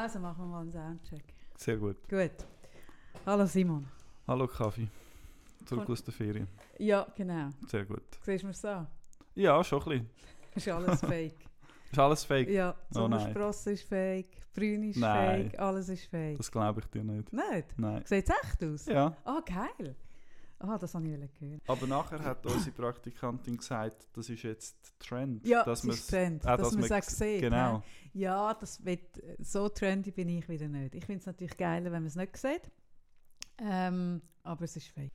Also machen wir mal einen Soundcheck. Sehr gut. Gut. Hallo Simon. Hallo Kaffee. Zurück Von- aus der Ferien. Ja, genau. Sehr gut. Siehst du mir so? Ja, schon ein bisschen. Ist alles fake. Ist alles fake? ja, Oh nein. Sommersprosse ist fake, Brün ist Nein. fake, alles ist fake. Das glaube ich dir nicht. Nicht? Nein. Sieht es echt aus? Ja. Ah, geil. Ah, das habe ich hören. Aber nachher hat unsere Praktikantin gesagt, das ist jetzt Trend. Ja, dass das ist Trend, auch, dass man es auch sieht. Genau. Ja, das wird, so trendy bin ich wieder nicht. Ich finde es natürlich geiler, wenn man es nicht sieht. Ähm, aber es ist fake.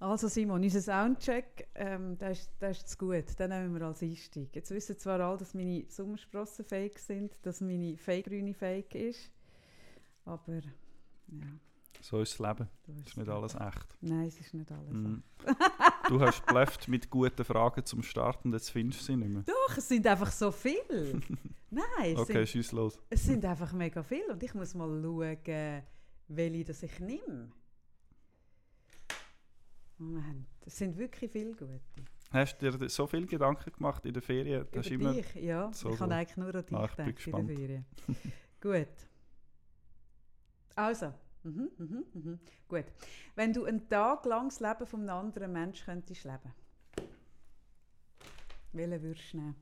Also Simon, unser Soundcheck, ähm, das, ist, das ist zu gut. Den nehmen wir als Einstieg. Jetzt wissen zwar alle, dass meine Sommersprossen fake sind, dass meine Fake-Grüne fake ist. Aber, ja. So ist das Leben. du hast Ist nicht alles echt. Nein, es ist nicht alles. Mhm. du hast blufft mit guten Fragen zum Start und jetzt findest du sie nicht mehr. Doch, es sind einfach so viele. Nein, Okay, schieß los. es sind einfach mega viele. Und ich muss mal schauen, welche das ich nehme. Moment, es sind wirklich viele gute. Hast du dir so viel Gedanken gemacht in der Ferien? Das Über dich, ja. so ich so. eigentlich nur an dich Ah, gedacht in der. Ferien. Gut. Also, mhm, mhm, mhm. gut. Wenn du einen Tag lang das Leben von einem anderen Menschen könntest leben, welchen würdest du nehmen?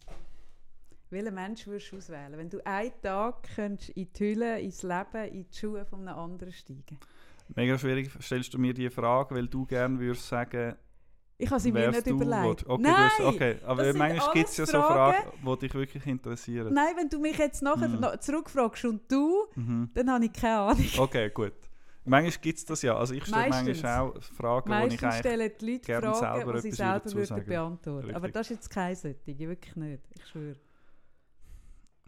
Welchen Menschen würdest du auswählen? Wenn du einen Tag könntest in die Hülle, ins Leben, in die Schuhe von einem anderen steigen. mega schwierig. Stellst du mir die Frage, weil du gerne würdest sagen, Ich habe sie mir nicht du überlegt. Okay, Nein! du hast, okay. aber das manchmal gibt es ja so Fragen. Die dich wirklich interessieren. Nein, wenn du mich jetzt nachher Mhm. noch zurückfragst und du, Mhm. dann habe ich keine Ahnung. Okay, gut. Manchmal gibt es das ja. Also ich stelle Meistens. manchmal auch Fragen, die ich Meistens eigentlich... stellen die Leute gerne Fragen, selber die sie selber würden beantworten Aber Richtig. das ist jetzt keine solche, wirklich nicht. Ich schwöre.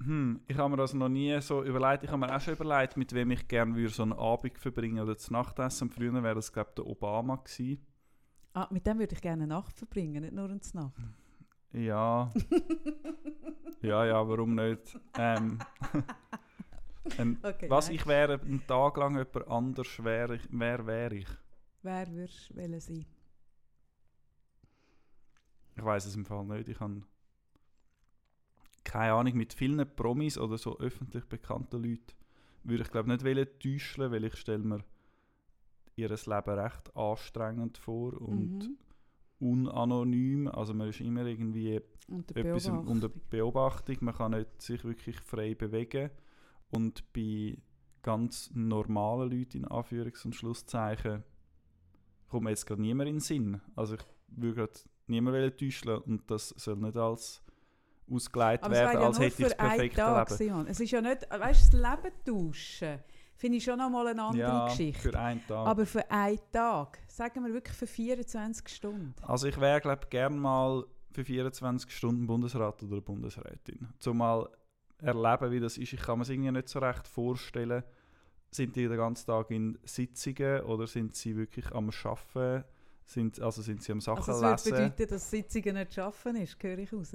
Hm, ich habe mir das noch nie so überlegt. Ich habe mir auch schon überlegt, mit wem ich gerne würde so einen Abend verbringen oder zu Nachtessen. Früher wäre das, glaube ich, der Obama gewesen. Ah, mit dem würde ich gerne eine Nacht verbringen, nicht nur eine Nacht. Ja. ja, ja, warum nicht? Ähm, ähm, Okay, was nein. ich wäre, einen Tag lang jemand anders wäre, wer wäre ich? Wer würdest du sein? Ich weiß es im Fall nicht. Ich habe keine Ahnung, mit vielen Promis oder so öffentlich bekannten Leuten würde ich glaube nicht wollen täuschen, weil ich stelle mir ihr Leben recht anstrengend vor und Mhm. unanonym. Also man ist immer irgendwie Und der etwas Beobachtung. unter Beobachtung. Man kann nicht sich wirklich frei bewegen. Und bei ganz normalen Leuten, in Anführungs- und Schlusszeichen, kommt mir jetzt gerade niemand in den Sinn. Also ich würde gerade niemanden täuschen und das soll nicht als ausgelegt werden, ja als hätte ich das perfekte Leben. Es ist ja nicht, weißt du, das Leben tauschen, finde ich schon noch mal eine andere Ja, Geschichte. für einen Tag. Aber für einen Tag, sagen wir wirklich für 24 Stunden. Also ich wäre, glaube ich, gerne mal für 24 Stunden Bundesrat oder Bundesrätin. Zumal erleben, wie das ist. Ich kann mir es irgendwie nicht so recht vorstellen. Sind die den ganzen Tag in Sitzungen oder sind sie wirklich am Arbeiten? Sind, also sind sie am Sachen Also würde lesen? bedeuten, dass Sitzungen nicht schaffen ist, höre ich raus.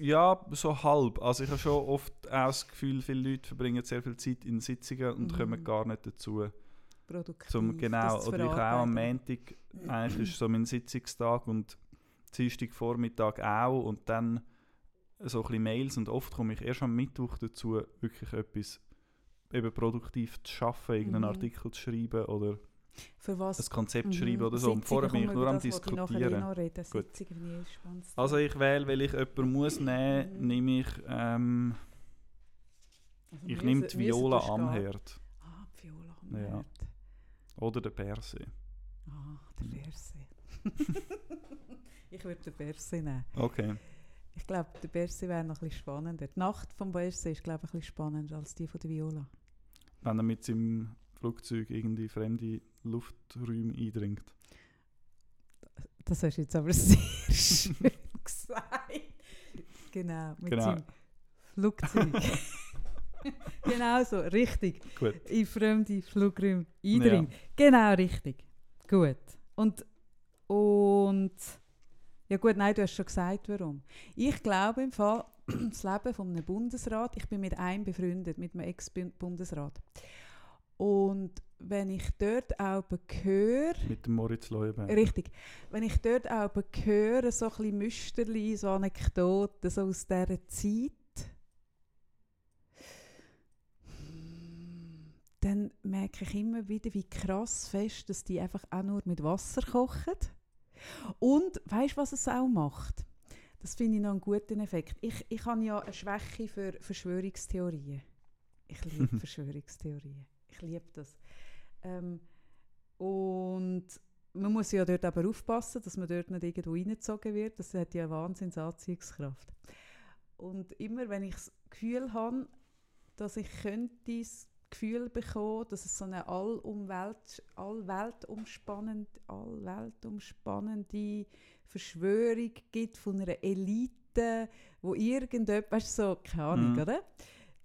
Ja, so halb. Also ich habe schon oft auch das Gefühl, viele Leute verbringen sehr viel Zeit in Sitzungen und Mhm. kommen gar nicht dazu. Produktiv. Zum, genau, oder ich auch am. Montag, eigentlich ist so mein Sitzungstag und Dienstag Vormittag auch und dann so ein bisschen Mails und oft komme ich erst am Mittwoch dazu, wirklich etwas eben produktiv zu schaffen, irgendeinen Mhm. Artikel zu schreiben oder Für was? ein Konzept Mhm. schreiben oder so. Und vorher bin ich nur am ich Diskutieren. Gut. Ich. Also ich wähle, weil ich jemanden muss nehmen, Mhm. nehme ich, ähm, Also ich nehme die Viola gehen. Amherd Ah, die Viola am Ja. Herd. oder der Perse. Ah, der Berse. ich würde den Berse nehmen. Okay. Ich glaube, der Berse wäre noch ein bisschen spannender. Die Nacht vom Berse ist, glaube ich, ein bisschen spannender als die von der Viola. Wenn er mit seinem Flugzeug irgendwie fremde Lufträume eindringt. Das hast du jetzt aber sehr schön gesagt. Genau, mit Genau. seinem Flugzeug. genau so, richtig. Gut. In fremde Flugräume eindringen. Genau, richtig. Gut. Und, und, ja gut, nein, du hast schon gesagt, warum. Ich glaube im Fall, das Leben von einem Bundesrat, ich bin mit einem befreundet, mit einem Ex-Bundesrat. Und wenn ich dort auch höre, Mit dem Moritz Leuenberg. Richtig. Wenn ich dort auch höre, so ein bisschen Müsterli, so Anekdoten so aus dieser Zeit, dann merke ich immer wieder, wie krass fest, dass die einfach auch nur mit Wasser kochen. Und weißt du, was es auch macht? Das finde ich noch einen guten Effekt. Ich, ich habe ja eine Schwäche für Verschwörungstheorien. Ich liebe Verschwörungstheorien. Ich liebe das. Ähm, und man muss ja dort aber aufpassen, dass man dort nicht irgendwo reingezogen wird. Das hat ja eine Wahnsinnsanziehungskraft. Und immer, wenn ich das Gefühl habe, dass ich könnte das Gefühl bekommen, dass es so eine allumwelt, allweltumspannende, allweltumspannende Verschwörung gibt von einer Elite, wo irgendjemand, weißt du, so, keine Ahnung, mhm. oder?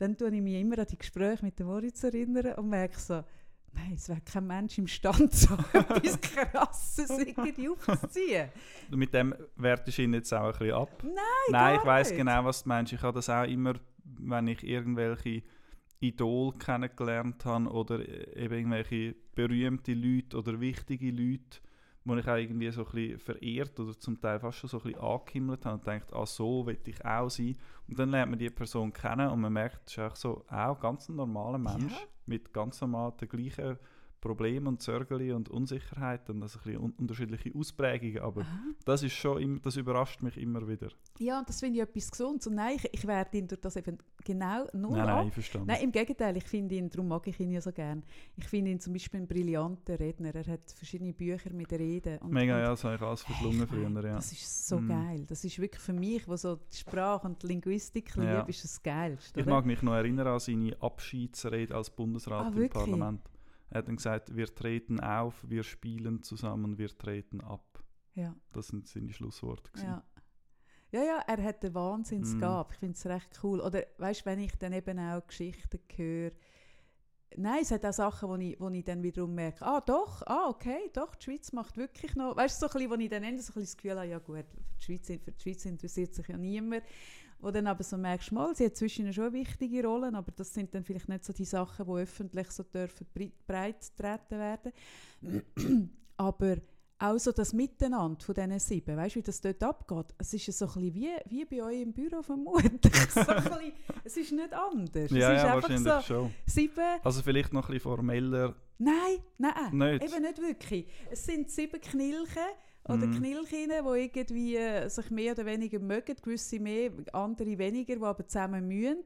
Dann tue ich mich immer an die Gespräche mit dem Moritz erinnern und merke so, nein, es wäre kein Mensch imstande, so etwas Krasses irgendwie aufzuziehen. Mit dem wertest du ihn jetzt auch ein bisschen ab? Nein, Nein, ich weiß genau, was du meinst. Ich habe das auch immer, wenn ich irgendwelche Idol kennengelernt habe oder eben irgendwelche berühmte Leute oder wichtige Leute, wo ich auch irgendwie so ein bisschen verehrt oder zum Teil fast schon so ein bisschen angehimmelt habe und denkt, ah so will ich auch sein. Und dann lernt man die Person kennen und man merkt, es ist auch so auch ganz ein normaler Mensch ja. mit ganz normal den gleichen Probleme und Sorgen und Unsicherheiten, also ein bisschen unterschiedliche Ausprägungen, aber Aha. das ist schon, das überrascht mich immer wieder. Ja, und das finde ich etwas Gesundes und nein, ich, ich werde ihn durch das eben genau null Nein, nein, verstanden. Nein, im Gegenteil, ich finde ihn, darum mag ich ihn ja so gern. Ich finde ihn zum Beispiel ein brillanter Redner, er hat verschiedene Bücher mit Reden. Und, Mega, ja, das habe ich alles verschlungen hey, früher, ja. Das ist so mm. geil, das ist wirklich für mich, wo so die Sprache und die Linguistik ja. liebe, ist das Geilste. Ich mag mich noch erinnern an seine Abschiedsrede als Bundesrat ah, im Parlament. Er hat dann gesagt, wir treten auf, wir spielen zusammen, wir treten ab. Ja. Das sind seine Schlussworte. Ja. ja, ja, er hat den Wahnsinnsgab. Mm. Ich finde es recht cool. Oder weißt du, wenn ich dann eben auch Geschichten höre, Nein, es hat auch Sachen, wo ich, wo ich dann wiederum merke, ah doch, ah okay, doch, die Schweiz macht wirklich noch, weißt du, so ein bisschen, wo ich dann so ein bisschen das Gefühl habe, ja gut, die Schweiz, für die Schweiz interessiert sich ja niemand wo dann aber so merkst, mal, sie hat zwischen schon wichtige Rollen, aber das sind dann vielleicht nicht so die Sachen, die öffentlich so dürfen breit treten werden. aber auch so das Miteinander von diesen sieben, weißt du, wie das dort abgeht? Es ist so ein bisschen wie, wie bei euch im Büro vermutlich. so bisschen, es ist nicht anders. Ja, es ist ja wahrscheinlich so schon. Sieben, also vielleicht noch ein bisschen formeller. Nein, nein, nicht. eben nicht wirklich. Es sind sieben Knilchen, oder mhm. Knilchinnen, die irgendwie äh, sich mehr oder weniger mögen, gewisse mehr, andere weniger, die aber zusammen mühen.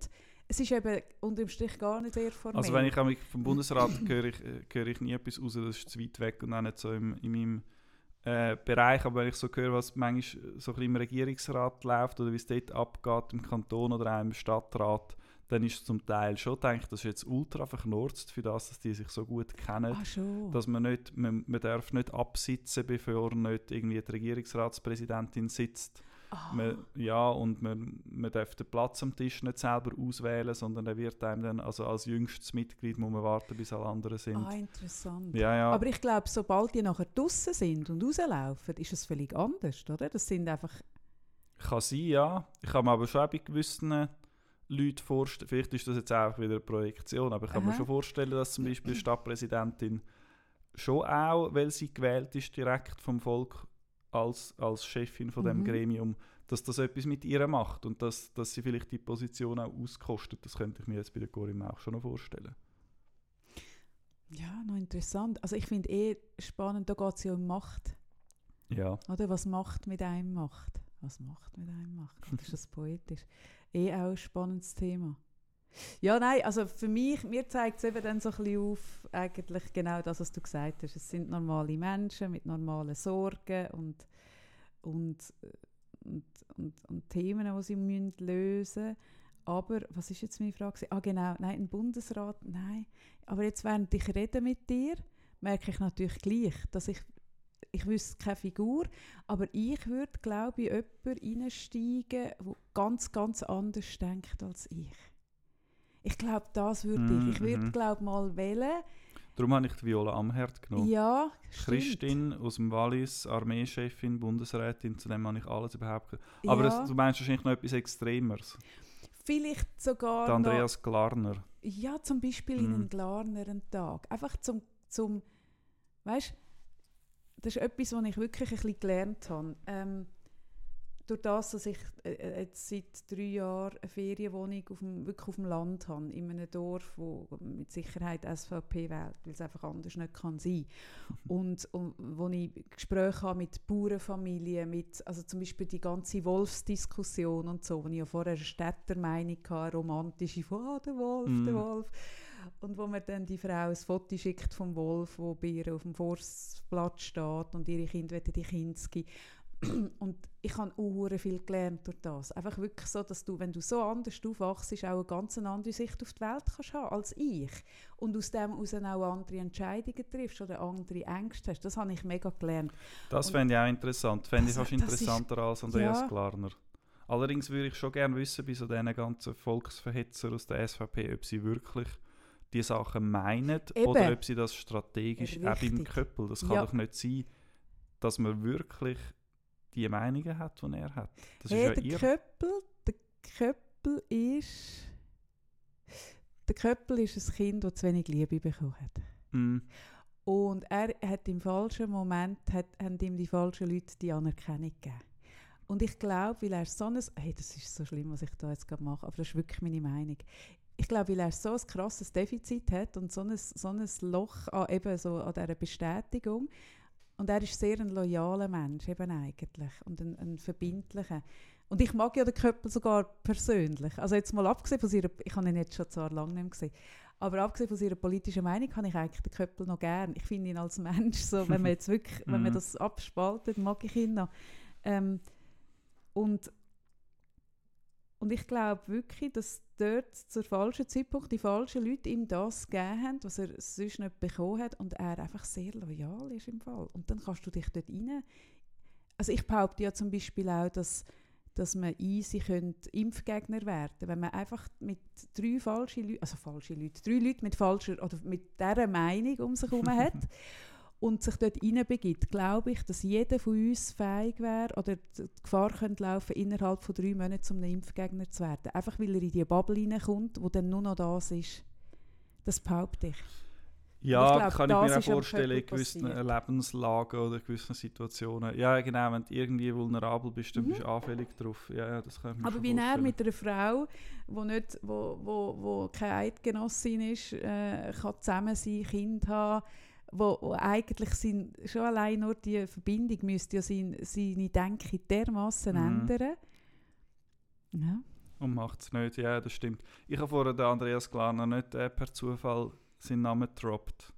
Es ist eben unter dem Strich gar nicht sehr formell. Also wenn ich vom Bundesrat höre, ich, äh, höre ich nie etwas raus, das ist zu weit weg und auch nicht so im, in meinem äh, Bereich, aber wenn ich so höre, was manchmal so ein im Regierungsrat läuft oder wie es dort abgeht, im Kanton oder auch im Stadtrat, dann ist es zum Teil schon, denke ich, das ist jetzt ultra verknurzt für das, dass die sich so gut kennen, ah, dass man nicht, man, man darf nicht absitzen, bevor nicht irgendwie die Regierungsratspräsidentin sitzt. Ah. Man, ja, und man, man darf den Platz am Tisch nicht selber auswählen, sondern er wird einem dann, also als jüngstes Mitglied muss man warten, bis alle anderen sind. Ah, interessant. Ja, ja. Aber ich glaube, sobald die nachher draußen sind und rauslaufen, ist es völlig anders, oder? Das sind einfach... Kann sein, ja. Ich habe mir aber schon bei gewissen Leute vorstellen, vielleicht ist das jetzt einfach wieder eine Projektion, aber ich kann Aha. mir schon vorstellen, dass zum Beispiel die Stadtpräsidentin schon auch, weil sie gewählt ist direkt vom Volk als, als Chefin von dem mhm. Gremium, dass das etwas mit ihr macht und dass, dass sie vielleicht die Position auch auskostet. Das könnte ich mir jetzt bei der Corim auch schon noch vorstellen. Ja, noch interessant. Also ich finde eh spannend, da geht es ja um Macht. Ja. Oder was Macht mit einem macht. Was Macht mit einem macht. Das ist das poetisch eh auch ein spannendes Thema. Ja, nein, also für mich, mir zeigt es eben dann so ein bisschen auf, eigentlich genau das, was du gesagt hast. Es sind normale Menschen mit normalen Sorgen und, und, und, und, und Themen, die sie müssen lösen müssen. Aber, was ist jetzt meine Frage? Ah, genau, nein, ein Bundesrat, nein. Aber jetzt, während ich rede mit dir, merke ich natürlich gleich, dass ich ich wüsste keine Figur, aber ich würde, glaube ich, jemanden reinsteigen, der ganz, ganz anders denkt als ich. Ich glaube, das würde mm, ich. Ich würde, mhm. glaube mal wählen. Darum habe ich die Viola Amherd genommen. Ja, Christin aus dem Wallis, Armeechefin, Bundesrätin, zu dem habe ich alles überhaupt gehört. Aber ja. das, du meinst wahrscheinlich noch etwas Extremeres. Vielleicht sogar Der Andreas noch, Glarner. Ja, zum Beispiel mm. in einen Glarner Tag. Einfach zum, zum weißt das ist etwas, was ich wirklich ein bisschen gelernt habe. Ähm, durch das, dass ich äh, jetzt seit drei Jahren eine Ferienwohnung auf dem, wirklich auf dem Land habe, in einem Dorf, wo mit Sicherheit SVP wählt, weil es einfach anders nicht kann sein. und, und wo ich Gespräche habe mit Bauernfamilien, mit, also zum Beispiel die ganze Wolfsdiskussion und so, wo ich ja vorher eine Städtermeinung hatte, romantische, «Ah, der Wolf, mm. der mhm. Wolf». Und wo mir dann die Frau ein Foto schickt vom Wolf, wo bei ihr auf dem Forstplatz steht und ihre Kinder die Kinski. Und ich habe auch viel gelernt durch das. Einfach wirklich so, dass du, wenn du so anders aufwachst, auch eine ganz andere Sicht auf die Welt kannst haben als ich. Und aus dem heraus auch andere Entscheidungen triffst oder andere Ängste hast. Das habe ich mega gelernt. Das fände ich auch interessant. Fände ich fast interessanter ist, als Andreas ja. Klarner. Allerdings würde ich schon gerne wissen, bei so diesen ganzen Volksverhetzer aus der SVP, ob sie wirklich die Sachen meinen Eben. oder ob sie das strategisch auch beim Köppel. Das kann ja. doch nicht sein, dass man wirklich die Meinungen hat, die er hat. Das hey, ist ja der, Köppel, der Köppel ist der Köppel ist ein Kind, das zu wenig Liebe bekommen hat. Mm. Und er hat im falschen Moment, hat, haben ihm die falschen Leute die Anerkennung gegeben. Und ich glaube, weil er so ein, hey, das ist so schlimm, was ich da jetzt gerade mache, aber das ist wirklich meine Meinung. Ich glaube, weil er so ein krasses Defizit hat und so ein, so ein Loch an, eben so an dieser Bestätigung, und er ist sehr ein loyaler Mensch eben eigentlich und ein, ein verbindlicher. Und ich mag ja den Köppel sogar persönlich. Also jetzt mal abgesehen von ihrer, ich habe ihn jetzt schon zwar lange nicht mehr gesehen, aber abgesehen von ihrer politischen Meinung kann ich eigentlich den Köppel noch gern. Ich finde ihn als Mensch so, wenn man jetzt wirklich, wenn man mhm. das abspaltet, mag ich ihn noch. Ähm, und und ich glaube wirklich, dass dort zur falschen Zeitpunkt die falschen Leute ihm das gegeben haben, was er sonst nicht bekommen hat und er einfach sehr loyal ist im Fall. Und dann kannst du dich dort rein... Also ich behaupte ja zum Beispiel auch, dass, dass man easy könnte Impfgegner werden wenn man einfach mit drei falschen Leuten, also falsche Leute, drei Leute mit falscher oder mit dieser Meinung um sich herum hat und sich dort hineinbegibt, glaube ich, dass jeder von uns fähig wäre oder die Gefahr könnte laufen, innerhalb von drei Monaten zum Impfgegner zu werden. Einfach weil er in die Bubble hineinkommt, wo dann nur noch das ist. Das behaupte ich. Ja, ich glaub, kann ich mir auch vorstellen, in gewissen Lebenslagen oder gewissen Situationen. Ja, genau, wenn du irgendwie vulnerabel bist, dann mhm. bist du anfällig darauf. Ja, ja, das kann ich mir Aber wie er mit einer Frau, die nicht, wo, wo, wo keine Eidgenossin ist, äh, kann zusammen sein, Kind haben, wo, wo eigentlich sein, schon allein nur die Verbindung müsste ja sein, seine Denke dermaßen mhm. ändern. Ja. Und macht es nicht, ja, das stimmt. Ich habe vorher den Andreas Glarner nicht äh, per Zufall seinen Namen gedroppt.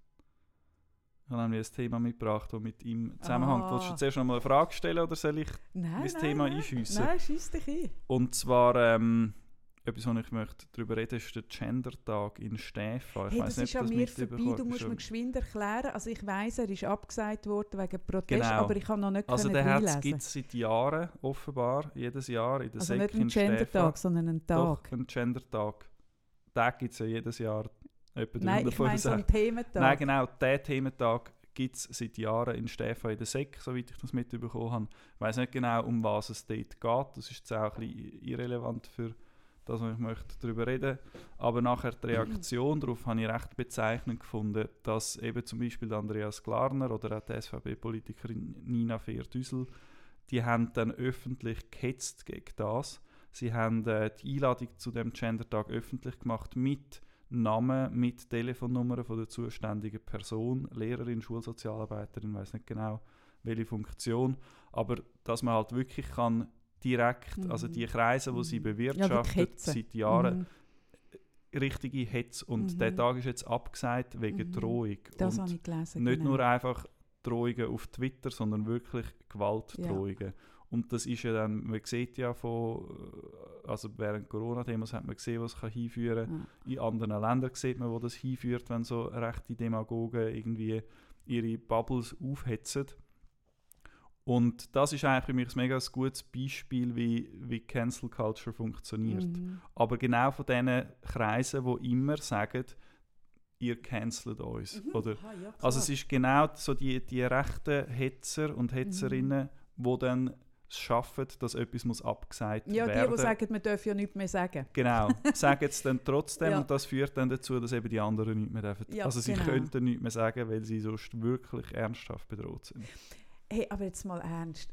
Ich habe nämlich ein Thema mitgebracht, das mit ihm zusammenhängt. Ah. Wolltest du zuerst noch mal eine Frage stellen oder soll ich nein, das nein, Thema nein. einschiessen? Nein, schieß dich ein. Und zwar, ähm, etwas, was ich möchte darüber reden ist der Gender-Tag in Stäfa. Ich hey, das nicht, ist an mir vorbei, du musst mir geschwind erklären. Also ich weiss, er ist abgesagt worden wegen Protest, genau. aber ich habe noch nicht Also den gibt es seit Jahren offenbar, jedes Jahr in der Also nicht ein Gender-Tag, sondern ein Tag. Doch, ein Gender-Tag. Den gibt es ja jedes Jahr. Etwa Nein, ich meine so einen Thementag. Nein, genau, diesen Thementag gibt es seit Jahren in Stäfa in der SEC, soweit ich das mitbekommen habe. Ich weiß nicht genau, um was es dort geht. Das ist jetzt auch ein bisschen irrelevant für das, was ich möchte darüber reden Aber nachher die Reaktion darauf habe ich recht bezeichnend gefunden, dass eben zum Beispiel Andreas Glarner oder auch die SVP-Politikerin Nina Fehr-Düsel, die haben dann öffentlich gehetzt gegen das. Sie haben äh, die Einladung zu dem Gendertag öffentlich gemacht mit Namen, mit Telefonnummern von der zuständigen Person, Lehrerin, Schulsozialarbeiterin, weiß nicht genau welche Funktion, aber dass man halt wirklich kann direkt, also mhm. also die Kreise, die sie mhm. bewirtschaftet ja, seit Jahren, mhm. richtige Hetze. Und mhm. der Tag ist jetzt abgesagt wegen mhm. Drohung. Das habe ich gelesen. Nicht genau. nur einfach Drohungen auf Twitter, sondern wirklich Gewaltdrohungen. Ja. Und das ist ja dann, man sieht ja von, also während Corona-Themas hat man gesehen, was kann hinführen kann. Ja. In anderen Ländern sieht man, wo das hinführt, wenn so rechte Demagogen irgendwie ihre Bubbles aufhetzen. Und das ist eigentlich für mich ein mega gutes Beispiel, wie, wie Cancel Culture funktioniert. Mhm. Aber genau von diesen Kreisen, die immer sagen, ihr cancelt uns. Mhm. Oder? Ah, ja, also es ist genau so die, die rechten Hetzer und Hetzerinnen, mhm. die dann es schaffen, dass etwas muss abgesagt ja, werden. Ja, die, die sagen, man darf ja nichts mehr sagen. Genau, sagen es dann trotzdem ja. und das führt dann dazu, dass eben die anderen nichts mehr dürfen. Ja, also sie genau. könnten nichts mehr sagen, weil sie sonst wirklich ernsthaft bedroht sind. Hey, aber jetzt mal ernst.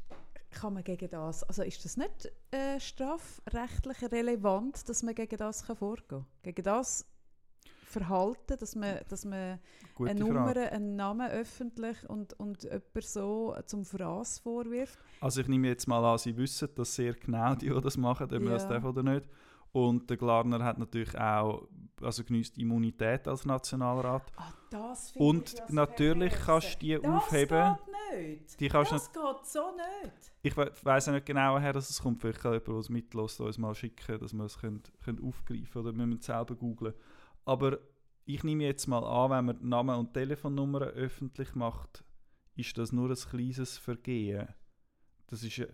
kann man gegen das, also ist das nicht äh, strafrechtlich relevant, dass man gegen das kann vorgehen kann? Gegen das Verhalten, dass man, dass man Gute eine Nummer, Frage. einen Namen öffentlich und, und jemand so zum Fraß vorwirft? Also ich nehme jetzt mal an, Sie wissen das sehr genau, die, die das machen, ob man das Ja. darf oder nicht. Und der Glarner hat natürlich auch, also genießt Immunität als Nationalrat. Ah, das Und das natürlich Perverse. kannst du die das aufheben. Nicht. Die kannst das geht so nicht. Ich we weiss auch nicht genau, woher das es kommt. Vielleicht kann jemand, der es mitlässt, uns mal schicken, dass wir es können, können aufgreifen können. Oder wir müssen es selber googlen. Aber ich nehme jetzt mal an, wenn man Namen und Telefonnummern öffentlich macht, ist das nur ein kleines Vergehen. Das ist ja,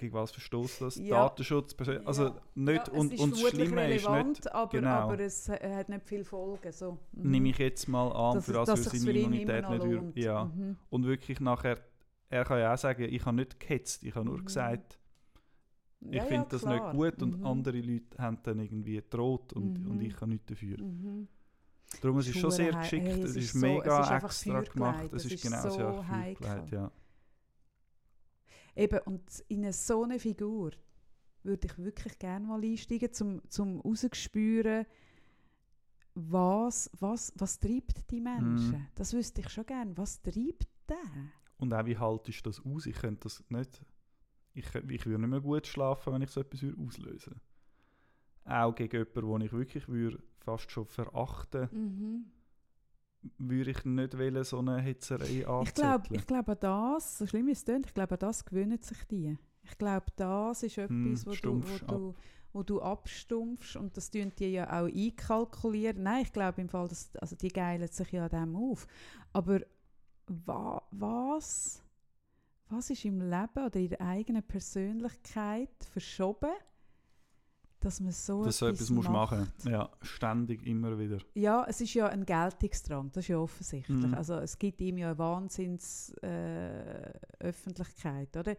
gegen was verstoßt das? Ja. Datenschutz, Persön- also Ja. nicht, Ja, und, es ist und das Schlimme ist relevant, nicht, aber, genau. aber es äh, hat nicht viel Folgen. So. Mhm. nehme ich jetzt mal an, Dass für das würde seine Immunität nicht lohnt. Ja. Mhm. Und wirklich nachher, er kann ja auch sagen, ich habe nicht gehetzt, ich habe nur Mhm. gesagt, ich Ja, finde das nicht gut und Mhm. andere Leute haben dann irgendwie gedroht und, Mhm. und ich kann nichts dafür. Mhm. Darum es ist schon sehr geschickt, hey, es, es ist, ist so- mega es ist extra gemacht, es es ist ist genau so sehr heikel. Ja. Eben, und in so eine Figur würde ich wirklich gerne mal einsteigen, zum, zum rauszuspüren, was, was, was treibt die Menschen. Mhm. Das wüsste ich schon gerne. Was treibt den? Und auch wie haltest du das aus? Ich könnte das nicht, ich, ich würde nicht mehr gut schlafen, wenn ich so etwas würde auslösen Auch gegen jemanden, den ich wirklich würde fast schon verachten Mhm. Würde ich nicht wollen, so eine Hetzerei anzetteln. Ich glaube, ich glaub, an das, so schlimm es klingt, ich glaube, an das gewöhnen sich die. Ich glaube, das ist Hm, etwas, wo, du, wo, du, wo du abstumpfst und das tun die ja auch einkalkulieren. Nein, ich glaube im Fall, dass, also die geilen sich ja dem auf. Aber wa, was, was ist im Leben oder in der eigenen Persönlichkeit verschoben, dass man so dass so etwas musst macht? machen Ja, ständig, immer wieder. Ja, es ist ja ein Geltungsdrang, das ist ja offensichtlich. Mhm. Also es gibt ihm ja eine Wahnsinns äh, Öffentlichkeit, oder?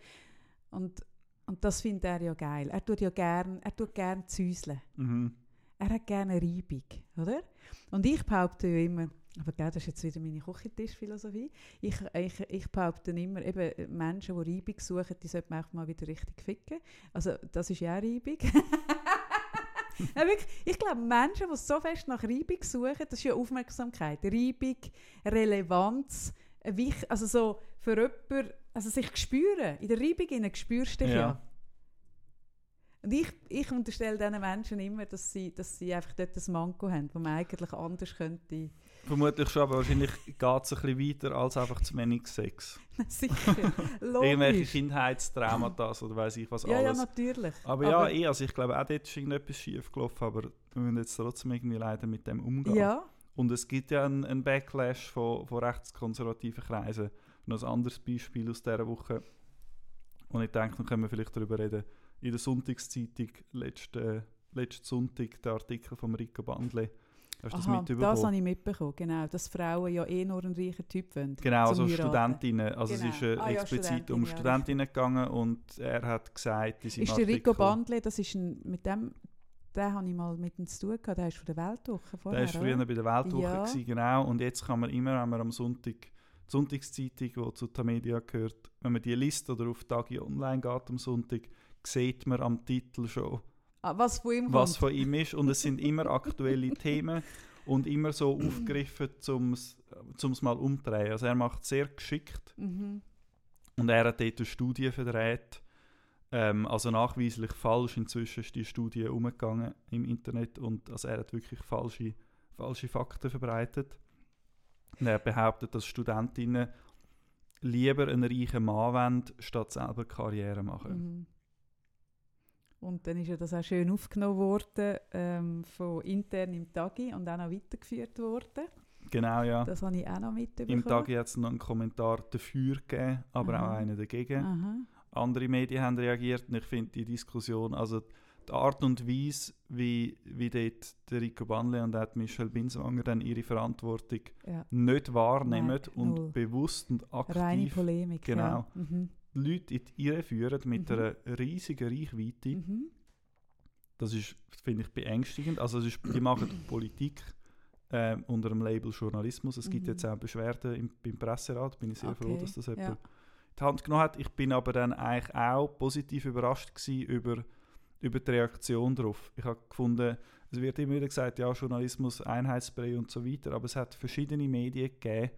Und, und das findet er ja geil. Er tut ja gern, er tut gern zäuseln. Mhm. Er hat gerne Reibung, oder? Und ich behaupte ja immer, aber gell, das ist jetzt wieder meine Küchentischphilosophie, ich, ich, ich behaupte immer, eben Menschen, die Reibung suchen, die sollten man auch mal wieder richtig ficken. Also das ist ja auch Reibung. ja, wirklich, ich glaube, Menschen, die so fest nach Reibung suchen, das ist ja Aufmerksamkeit. Reibung, Relevanz, wich- also so für jemanden, also sich spüren. In der Reibung innen spürst du dich ja. Ja. Und ich, ich unterstelle diesen Menschen immer, dass sie, dass sie einfach dort ein Manko haben, wo man eigentlich anders könnte. Vermutlich schon, aber wahrscheinlich geht es ein bisschen weiter als einfach zu wenig Sex. Sicher. Irgendwelche. Kindheitstraumata oder weiß ich was Ja, ja, alles. natürlich. aber, ja, eh, also ich glaube auch dort ist irgendetwas schief gelaufen, aber wir müssen jetzt trotzdem irgendwie leider mit dem umgehen. Ja, Und es gibt ja einen, einen Backlash von, von rechtskonservativen Kreisen. Noch ein anderes Beispiel aus dieser Woche. Und ich denke, dann können wir vielleicht darüber reden. In der Sonntagszeitung letzten, letzten Sonntag der Artikel von Rico Bandle. Hast du das mitbekommen? das habe ich mitbekommen, genau. Dass Frauen ja eh nur einen reichen Typ wollen. Genau, also Heiraten. Studentinnen. Also Genau. es ist äh, Ah ja, explizit um Studentinnen, ja, Studentinnen gegangen und er hat gesagt, in seinem Ist der Rico Bandle, das ist ein, mit dem, den habe ich mal mit ihm zu tun gehabt, der ist von der Weltwoche vorher, der war früher oder? bei der Weltwoche, Ja. gewesen, genau. Und jetzt kann man immer, wenn man am Sonntag, die Sonntagszeitung, die zu Tamedia gehört, wenn man die liest oder auf Tagi Online geht am Sonntag, sieht man am Titel schon, was von ihm was kommt. von ihm ist. Und es sind immer aktuelle Themen und immer so aufgegriffen, um es mal umdrehen. Also er macht sehr geschickt. Mhm. Und er hat dort eine Studie verdreht. Ähm, also nachweislich falsch. Inzwischen ist die Studie umgegangen im Internet und also er hat wirklich falsche, falsche Fakten verbreitet. Und er behauptet, dass Studentinnen lieber einen reichen Mann wollen, statt selber Karriere machen. Mhm. Und dann ist ja das auch schön aufgenommen worden, ähm, von intern im Tagi und auch noch weitergeführt worden. Genau, ja. Das habe ich auch noch mitbekommen. Im Tag hat es noch einen Kommentar dafür gegeben, aber Aha. auch einen dagegen. Aha. Andere Medien haben reagiert und ich finde die Diskussion, also die Art und Weise, wie, wie dort der Rico Banle und auch Michelle Binswanger dann ihre Verantwortung Ja. nicht wahrnehmen Nein, und null. bewusst und Reine aktiv Polemik. genau. Ja. Mhm. Leute in die Irre führen mit Mhm. einer riesigen Reichweite. Mhm. Das ist, finde ich, beängstigend. Also ist, die machen Politik ähm, unter dem Label Journalismus. Es gibt Mhm. jetzt auch Beschwerden im, beim Presserat. Bin ich sehr froh, Okay, dass das ja. jemand die Hand genommen hat. Ich bin aber dann eigentlich auch positiv überrascht über, über die Reaktion darauf. Ich habe gefunden, es wird immer wieder gesagt, ja, Journalismus, Einheitsbrei und so weiter, aber es hat verschiedene Medien gegeben,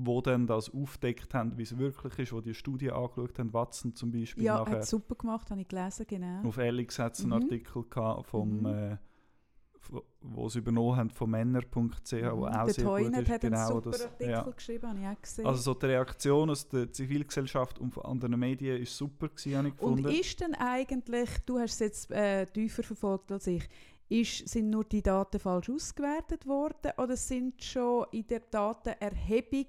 wo dann das aufdeckt haben, wie es wirklich ist, wo die Studie angeschaut haben, Watson zum Beispiel. Ja, nachher hat super gemacht, habe ich gelesen, genau. auf Alex hat es einen Mhm. Artikel gehabt vom, Mhm. äh, wo sie übernommen haben von männer.ch, wo auch der sehr gut ist. hat einen Genau, super das, Artikel ja. geschrieben, habe ich auch gesehen. Also so die Reaktion aus der Zivilgesellschaft und von anderen Medien ist super gewesen, habe ich Und gefunden. ist denn eigentlich, du hast es jetzt äh, tiefer verfolgt als ich, ist, sind nur die Daten falsch ausgewertet worden oder sind schon in der Datenerhebung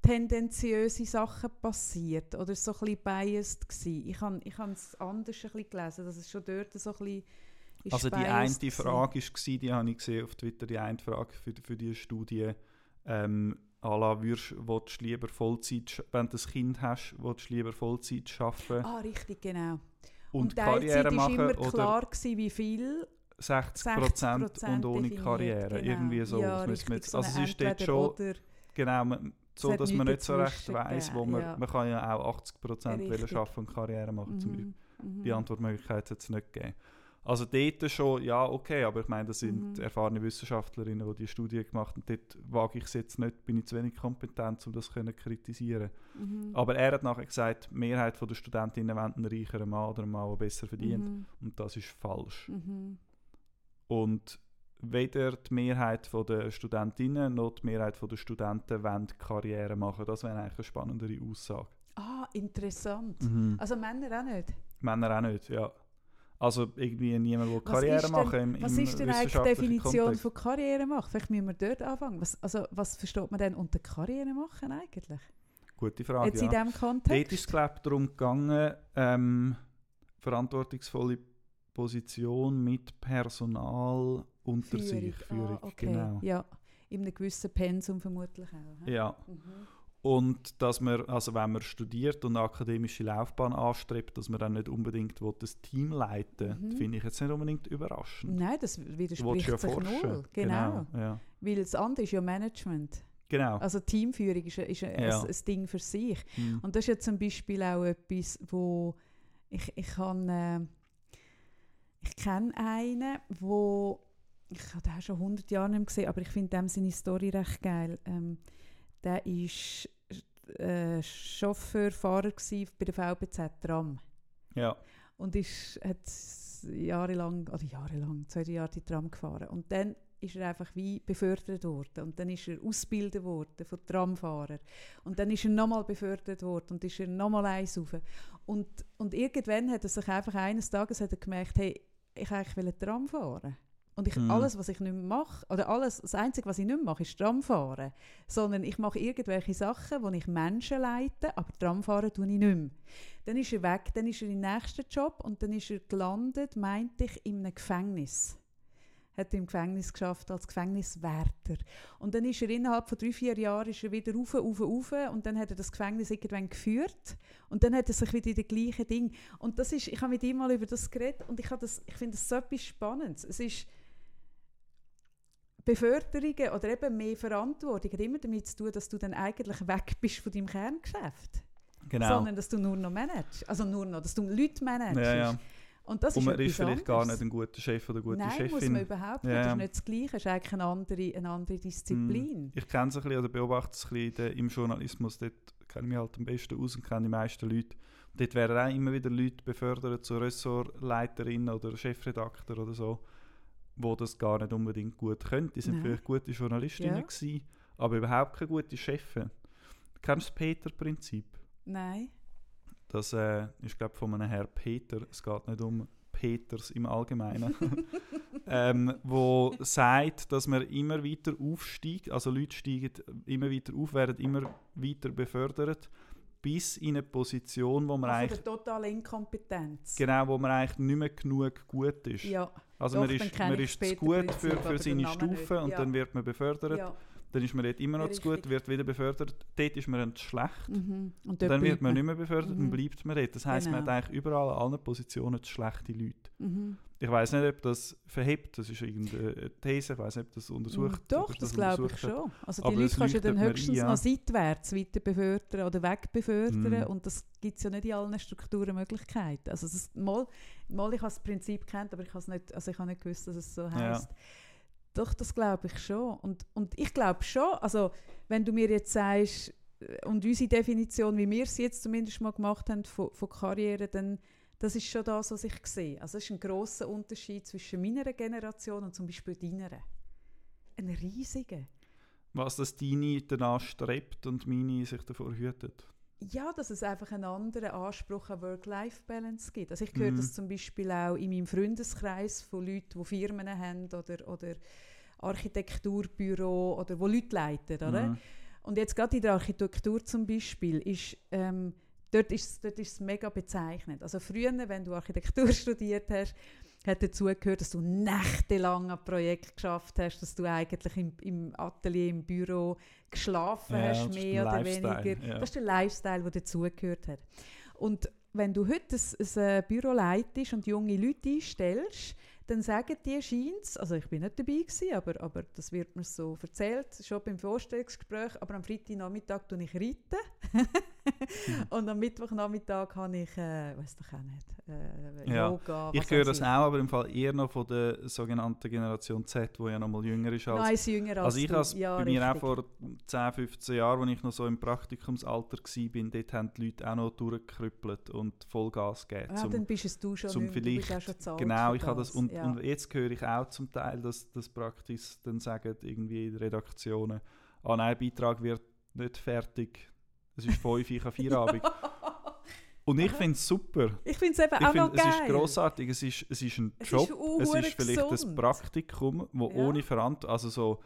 tendenziöse Sachen passiert? Oder so ein bisschen biased gewesen? Ich habe ich es anders ein bisschen gelesen, dass es schon dort so ein bisschen Also die eine gewesen. Frage war, die habe ich gesehen auf Twitter, die eine Frage für, für diese Studie, ähm, à la, würdest, du lieber Vollzeit, wenn du ein Kind hast, willst du lieber Vollzeit arbeiten Ah, richtig, genau. und, Teilzeit Karriere ist machen immer oder klar gewesen, wie viel 60 60% und ohne Karriere, genau. irgendwie so. Ja, richtig, jetzt- so also es ist dort schon, genau, so dass man nicht so recht weiss, wo man, ja. man kann ja auch 80% wollen Richtig. arbeiten und Karriere machen zum Beispiel. Mhm, mhm. Die Antwortmöglichkeit hat es nicht gegeben. Also dort schon, ja, okay, aber ich meine, das sind Mhm. erfahrene Wissenschaftlerinnen, die die Studie gemacht haben. Dort wage ich es jetzt nicht, bin ich zu wenig kompetent, um das zu kritisieren. Mhm. Aber er hat nachher gesagt, die Mehrheit der Studentinnen wollen einen reicheren Mann oder einen Mann, der besser verdient. Mhm. Und das ist falsch. Und weder die Mehrheit der Studentinnen noch die Mehrheit der Studenten wollen Karriere machen. Das wäre eigentlich eine spannendere Aussage. Ah, interessant. Mhm. Also Männer auch nicht. Männer auch nicht, ja. Also irgendwie niemand, der Was Karriere machen im, Was im ist denn eigentlich die Definition Kontext. von Karriere machen? Vielleicht müssen wir dort anfangen. Was, also, was versteht man denn unter Karriere machen eigentlich? Gute Frage, Jetzt in ja. diesem Dort Kontext? ist es, glaube ich, darum gegangen, ähm, verantwortungsvolle Position mit Personal unter sich. Führung, Ah, okay. genau. Ja, in einem gewissen Pensum vermutlich auch. hä? Ja. Mhm. Und dass man, also wenn man studiert und eine akademische Laufbahn anstrebt, dass man dann nicht unbedingt will, das Team leiten Mhm. finde ich jetzt nicht unbedingt überraschend. Nein, das widerspricht ja sich forschen. null. Genau. Ja. Weil das andere ist ja Management. Genau. Also Teamführung ist, ein- ist Ja. ein, ein Ding für sich. Mhm. Und das ist ja zum Beispiel auch etwas, wo ich, ich kann, äh, ich kenne einen, wo ich habe den schon 100 Jahre nicht mehr gesehen, aber ich finde dem seine Story recht geil. Ähm, der ist äh, Chauffeur, Fahrer bei der VBZ Tram ja. und ist, hat jahrelang, oder jahrelang, zwei Jahre die Tram gefahren. Und dann ist er einfach wie befördert worden. Und dann ist er ausgebildet worden von Tramfahrer. Und dann ist er nochmal befördert worden und ist er nochmal eins rauf. Und, und irgendwann hat er sich einfach eines Tages hat er gemerkt, hey, ich will eigentlich Tram fahren. Und ich, Mhm. alles, was ich nicht mache, oder alles, das Einzige, was ich nicht mache, ist Tramfahren. Sondern ich mache irgendwelche Sachen, wo ich Menschen leite, aber Tramfahren tue ich nicht mehr. Dann ist er weg, dann ist er im nächsten Job und dann ist er gelandet, meinte ich, in einem Gefängnis. Hat im Gefängnis geschafft als Gefängniswärter. Und dann ist er innerhalb von drei, vier Jahren ist er wieder rauf, rauf, rauf und dann hat er das Gefängnis irgendwann geführt und dann hat er sich wieder in das gleiche Ding. Und das ist, ich habe mit ihm mal über das geredet und ich, habe das, ich finde das so etwas Spannendes. Es ist Beförderungen oder eben mehr Verantwortung hat immer damit zu tun, dass du dann eigentlich weg bist von deinem Kerngeschäft. Genau. Sondern dass du nur noch managst. Also nur noch, dass du Leute managst. ja, ja. Und das Und ist man ist vielleicht gar nicht ein guter Chef oder eine gute Nein, muss Chefin. man überhaupt nicht. Ja, Das ist nicht das Gleiche. Es ist eigentlich eine andere, eine andere Disziplin. Ich kenne es ein bisschen oder beobachte es ein bisschen im Journalismus. Dort kenne ich mich halt am besten aus und kenne die meisten Leute. Und dort werden auch immer wieder Leute befördert zu Ressortleiterin oder Chefredakteur oder so, wo das gar nicht unbedingt gut können. Die sind Nein. vielleicht gute Journalistinnen Ja. gewesen, aber überhaupt keine gute Chefin. Kennst du das Peter-Prinzip? Nein. Das äh, ist, glaube ich, von einem Herr Peter. Es geht nicht um Peters im Allgemeinen. ähm, wo sagt, dass man immer weiter aufsteigt, also Leute steigen immer weiter auf, werden immer weiter befördert, bis in eine Position, wo man Also eigentlich, der totale Inkompetenz. genau, wo man eigentlich nicht mehr genug gut ist. Ja, also doch, man ist, man ist zu gut für, für seine Stufe und Ja. dann wird man befördert. ja. Dann ist man dort immer noch zu gut, wird wieder befördert. Dort ist man dann zu schlecht. Mhm. Und Und dann wird bleibt man nicht mehr befördert Mhm. und bleibt man dort. Das heisst, man Genau. hat eigentlich überall an allen Positionen schlechte Leute. Mhm. ich weiß nicht, ob das verhebt, das ist irgendeine These, ich weiß nicht, ob das untersucht Doch, ob das, das glaube ich schon. Also die Aber Leute kannst du dann höchstens noch seitwärts weiter befördern oder wegbefördern Mhm. und das gibt es ja nicht in allen Strukturen Möglichkeiten. Also das, mal, mal, ich habe das Prinzip kennt, aber ich habe nicht, also ich habe nicht gewusst, dass es so Ja. Doch, das glaube ich schon. Und, und ich glaube schon, also wenn du mir jetzt sagst, äh, und unsere Definition, wie wir es jetzt zumindest mal gemacht haben von, von Karriere, dann das ist schon das, was ich sehe. Also es ist ein großer Unterschied zwischen meiner Generation und zum Beispiel deiner. Ein riesiger. Was das deine danach strebt und meine sich davor hütet. Ja, dass es einfach einen anderen Anspruch an Work-Life-Balance gibt. Also ich höre Mhm. das zum Beispiel auch in meinem Freundeskreis von Leuten, die Firmen haben oder, oder Architekturbüro oder wo Leute leiten, oder? Mhm. Und jetzt gerade in der Architektur zum Beispiel ist ähm, dort ist dort ist es mega bezeichnet. Also früher, wenn du Architektur studiert hast, hat dazu gehört, dass du nächtelang an Projekt geschafft hast, dass du eigentlich im, im Atelier, im Büro geschlafen Ja, hast, mehr der oder Lifestyle, weniger. ja. Das ist der Lifestyle, der dazugehört hat. Und wenn du heute ein, ein äh, Büro leitest und junge Leute einstellst, dann sagen die scheint's, also ich bin nicht dabei gewesen, aber, aber das wird mir so erzählt, schon beim Vorstellungsgespräch, aber am Freitagnachmittag tue ich reiten und am Mittwochnachmittag habe ich, äh, weiß doch auch nicht, äh, Ja, Yoga, Ich höre das auch, aber im Fall eher noch von der sogenannten Generation Z, die ja noch mal jünger ist als Nein, jünger als Also ich habe ja, bei mir auch richtig. vor 10, 15 Jahren, als ich noch so im Praktikumsalter war, dort haben die Leute auch noch durchgekrüppelt und Vollgas gegeben. Ja, zum, dann bist du schon zum nicht mehr, du bist vielleicht- auch schon genau, ich habe das, und, ja. und jetzt höre ich auch zum Teil, dass das Praktis dann sagen, irgendwie in Redaktionen, ah nein, Beitrag wird nicht fertig, es ist 5, ich habe Feierabend. Und ich finde es super. Ich finde es eben Ich auch noch finde, es geil. ist grossartig. Es ist, es ist ein Es Job. ist auch es ist vielleicht ein gesund. Praktikum, wo Ja. ohne Verantwortung, also so,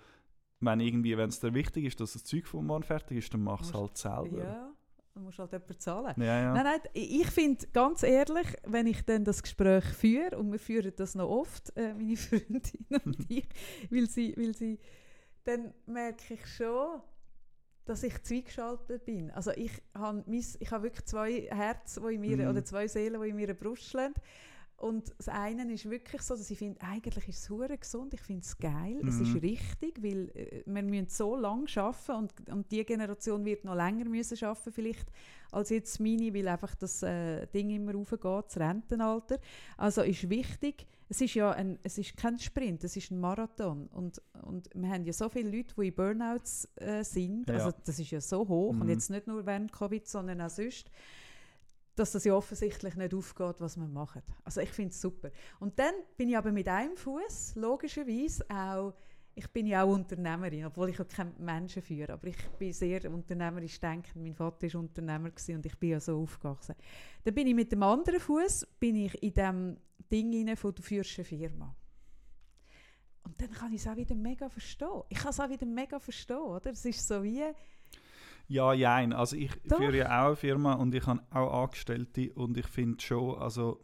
wenn irgendwie, wenn es dir wichtig ist, dass das Zeug vom Morgen fertig ist, dann mach es halt selber. Ja, dann musst du halt jemanden zahlen. ja. ja. Nein, nein, ich finde ganz ehrlich, wenn ich dann das Gespräch führe, und wir führen das noch oft, äh, meine Freundin und ich, weil sie, weil sie, dann merke ich schon, dass ich zweigeschaltet bin. Also ich habe ich habe wirklich zwei Herzen, wo in mir, Mhm. oder zwei Seelen, die in mir Brust schlagen. Und das eine ist wirklich so, dass ich finde, eigentlich ist es hure gesund, ich finde es geil, es ist Mhm. richtig, weil äh, wir müssen so lange arbeiten und, und die Generation wird noch länger müssen arbeiten vielleicht als jetzt meine, weil einfach das äh, Ding immer raufgeht, das Rentenalter. Also ist wichtig, es ist ja ein, es ist kein Sprint, es ist ein Marathon und, und wir haben ja so viele Leute, die in Burnouts äh, sind, Ja. also das ist ja so hoch und Mhm. jetzt nicht nur während Covid, sondern auch sonst dass das ja offensichtlich nicht aufgeht, was wir machen. Also ich finde es super. Und dann bin ich aber mit einem Fuß logischerweise auch, ich bin ja auch Unternehmerin, obwohl ich auch kein Menschen führe, aber ich bin sehr unternehmerisch denkend. Mein Vater war Unternehmer und ich bin ja so aufgewachsen. Dann bin ich mit dem anderen Fuß bin ich in dem Ding rein von du führst Firma. Und dann kann ich es auch wieder mega verstehen. Ich kann es auch wieder mega verstehen, oder? Es ist so wie, Ja, jein. Also ich Doch. führe ja auch eine Firma und ich habe auch Angestellte und ich finde schon, also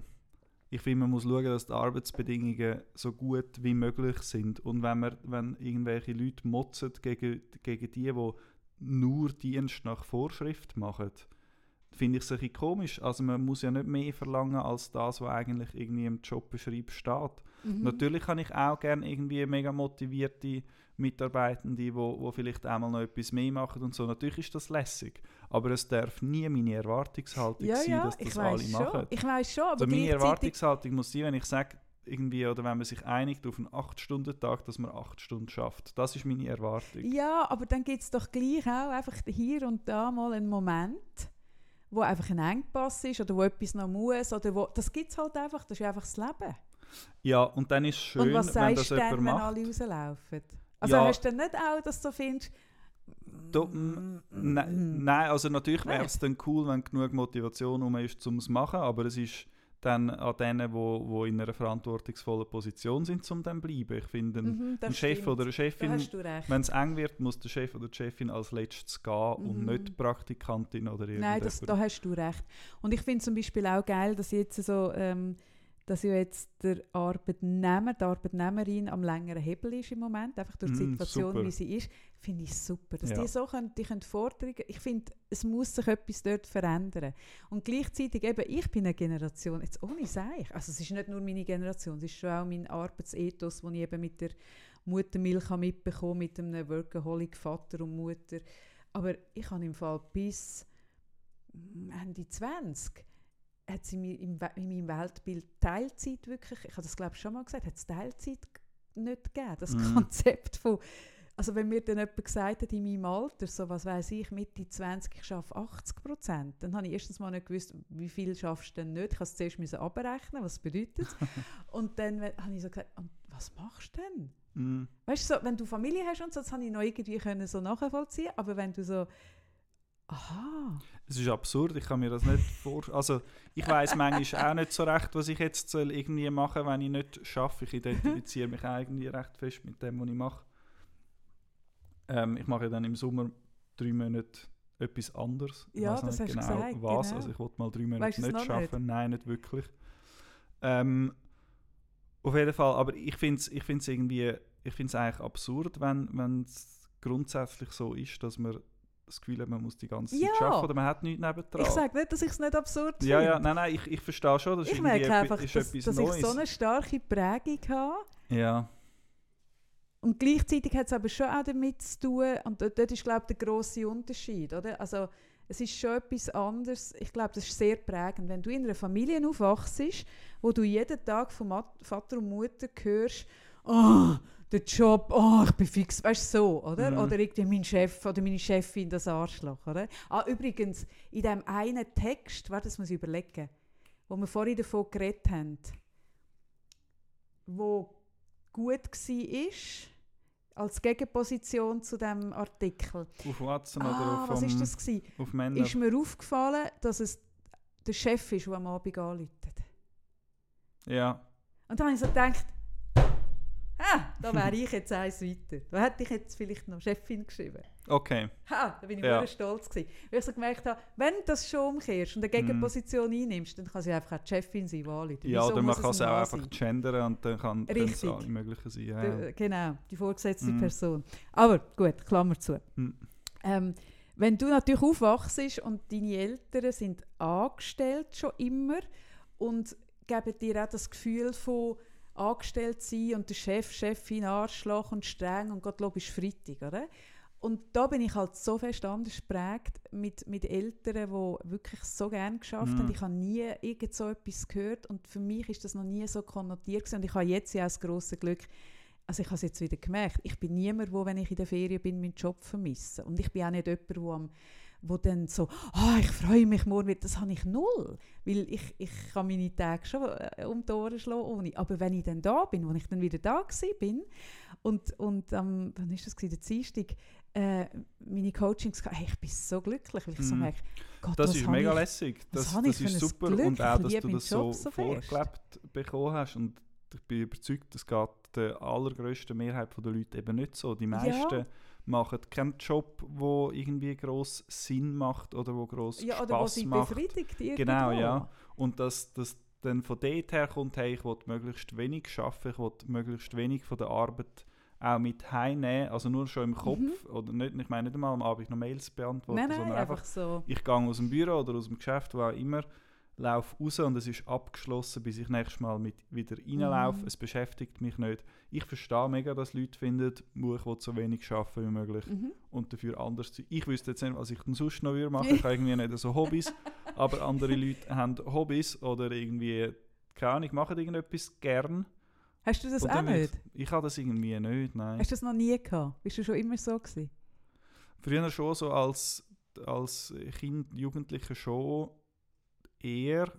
ich finde, man muss schauen, dass die Arbeitsbedingungen so gut wie möglich sind. Und wenn, man, wenn irgendwelche Leute motzen gegen, gegen die, die nur Dienst nach Vorschrift machen, finde ich es ein bisschen komisch. Also man muss ja nicht mehr verlangen als das, was eigentlich irgendwie im Jobbeschreib steht. mhm. Natürlich habe ich auch gerne irgendwie mega motivierte Mitarbeitende, die wo, wo vielleicht einmal noch etwas mehr machen und so. Natürlich ist das lässig, aber es darf nie meine Erwartungshaltung ja, sein, ja, dass das alle schon. machen. Ich weiß schon, aber Also meine Erwartungshaltung muss sein, wenn ich sage, irgendwie, oder wenn man sich einigt auf einen 8-Stunden-Tag, dass man 8 Stunden schafft. Das ist meine Erwartung. Ja, aber dann gibt es doch gleich auch einfach hier und da mal einen Moment, wo einfach ein Engpass ist oder wo etwas noch muss. Oder wo, das gibt es halt einfach, das ist einfach das Leben. Ja, und dann ist es schön, und was wenn das jemand dann, wenn macht. alle rauslaufen? Also Ja. hast du dann nicht auch, dass du findest, Du, mm, nein, nein, also natürlich wäre es dann cool, wenn genug Motivation um ist, um es zu machen, aber es ist dann an denen, wo, wo in einer verantwortungsvollen Position sind, um dann zu bleiben. Ich finde, ein, Mhm, Chef stimmt. oder eine da Chefin, wenn es eng wird, muss der Chef oder die Chefin als letztes gehen und Mhm. nicht die Praktikantin oder Nein, irgendjemand. das, da hast du recht. Und ich finde zum Beispiel auch geil, dass jetzt so ähm, dass ja jetzt der Arbeitnehmer, die Arbeitnehmerin am längeren Hebel ist im Moment, einfach durch die Mm, Situation, super. wie sie ist, finde ich super. Dass Ja. die so können, die können Forderungen, ich finde, es muss sich etwas dort verändern. Und gleichzeitig eben, ich bin eine Generation, jetzt ohne Seich, also es ist nicht nur meine Generation, es ist schon auch mein Arbeitsethos, den ich eben mit der Muttermilch mitbekommen, mit einem Workaholic Vater und Mutter. Aber ich habe im Fall bis Ende 20 hat sie mir im, in meinem Weltbild Teilzeit wirklich, ich habe das glaube ich schon mal gesagt, hat es Teilzeit nicht gegeben. Das Mhm. Konzept von, also wenn mir dann jemand gesagt hat in meinem Alter, so was weiß ich, Mitte 20, ich arbeite 80 Prozent, dann habe ich erstens mal nicht gewusst, wie viel schaffst du denn nicht. Ich musste es zuerst müssen abrechnen, was bedeutet. Und dann habe ich so gesagt, was machst du denn? Mm. Weißt du, so, wenn du Familie hast und so, das habe ich noch irgendwie können so nachvollziehen, aber wenn du so, aha, Es ist absurd, ich kann mir das nicht vorstellen. Also, ich weiß manchmal auch nicht so recht, was ich jetzt soll irgendwie machen wenn ich nicht schaffe. Ich identifiziere mich auch irgendwie recht fest mit dem, was ich mache. Ähm, ich mache dann im Sommer drei Monate etwas anderes. Ja, das nicht hast genau gesagt, was. genau. Also ich wollte mal drei Monate es nicht noch nicht? schaffen. Nein, nicht wirklich. Ähm, auf jeden Fall, aber ich finde es ich find's irgendwie, ich finde es eigentlich absurd, wenn es grundsätzlich so ist, dass man das Gefühl man muss die ganze Zeit Ja. arbeiten oder man hat nichts nebendran. ich sage nicht, dass ich es nicht absurd finde. Ja, ja, nein, nein, ich, ich verstehe schon, das ist ich irgendwie merke einfach, ist dass, dass ich so eine starke Prägung habe. ja, Und gleichzeitig hat es aber schon auch damit zu tun, und dort, dort ist, glaube ich, der grosse Unterschied. Oder? Also, es ist schon etwas anderes. Ich glaube, das ist sehr prägend. Wenn du in einer Familie aufwachst, wo du jeden Tag von Mat Vater und Mutter hörst, oh, der Job, oh, ich bin fix, weißt du, so, oder? Mhm. Oder irgendwie mein Chef oder meine Chefin, das Arschloch, oder? Ah, übrigens, in dem einen Text, warte, das muss ich überlegen, wo wir vorhin davon geredet haben, wo gut war, als Gegenposition zu dem Artikel. auf Watson Ah, oder auf, was ist das gewesen? auf Männer. Ist mir aufgefallen, dass es der Chef ist, der am Abend anruft. Ja, Und dann habe ich so gedacht, ah, da wäre ich jetzt eins weiter. Da hätte ich jetzt vielleicht noch Chefin geschrieben. okay. Ha, da bin ich Ja. sehr stolz gewesen. Weil ich so gemerkt habe, wenn du das schon umkehrst und eine Gegenposition einnimmst, dann kann sie einfach auch die Chefin sein. Mhm. Ja, oder man kann es auch Mann einfach sein? gendern und dann kann es alle möglichen sein. Ja, ja. Genau, die vorgesetzte Mhm. Person. Aber gut, Klammer zu. Mhm. Ähm, wenn du natürlich aufwachst und deine Eltern sind angestellt schon immer und geben dir auch das Gefühl von angestellt sein und der Chef, Chefin, Arschloch und streng und Gottlob ist Freitag, oder? Und da bin ich halt so fest anders geprägt mit, mit Eltern, die wirklich so gerne geschafft Mhm. haben. Ich habe nie irgend so etwas gehört und für mich ist das noch nie so konnotiert gewesen. und ich habe jetzt ja auch das grosse Glück, also ich habe es jetzt wieder gemerkt, ich bin niemand, wo, wenn ich in der Ferien bin, meinen Job vermisse. Und ich bin auch nicht jemand, wo, am, wo dann so, ah, ich freue mich morgen wieder. Das habe ich null. Weil ich, ich kann meine Tage schon äh, um die Ohren schlagen ohne. Aber wenn ich dann da bin, wenn ich dann wieder da bin und, und ähm, wann ist das gewesen, der Dienstag, äh, meine Coachings, hey, ich bin so glücklich, weil ich so Mhm. merke, Gott, Das ist mega ich, lässig. Das, das ist super. Glück? Und auch, dass du das so so vorgelebt bekommen hast. Und ich bin überzeugt, das geht der allergrößten Mehrheit der Leute eben nicht so. Die meisten machen keinen Job, der irgendwie gross Sinn macht oder wo gross ja, oder wo Spaß sie macht. befriedigt irgendwo. Genau, ja. Und dass das dann von dort her kommt, hey, ich will möglichst wenig arbeiten, ich will möglichst wenig von der Arbeit auch mit heimnehmen, also nur schon im Kopf, oder nicht, ich meine nicht einmal am Abend noch Mails beantworten, Mhm. Nein, nein, sondern einfach, einfach, so. ich gehe aus dem Büro oder aus dem Geschäft, wo auch immer, laufe raus und es ist abgeschlossen, bis ich nächstes Mal mit wieder reinlaufe, Mhm. es beschäftigt mich nicht. Ich verstehe mega, dass Leute finden, ich will so wenig arbeiten wie möglich Mhm. und dafür anders zu. Ich wüsste jetzt nicht, was ich denn sonst noch würde machen. Ich habe irgendwie nicht so Hobbys, aber andere Leute haben Hobbys oder irgendwie, keine Ahnung, machen irgendetwas gern. Hast du das auch nicht? Ich, ich habe das irgendwie nicht, nein. Hast du das noch nie gehabt? Bist du schon immer so gewesen? Früher schon so als, als Kind, Jugendlicher schon eher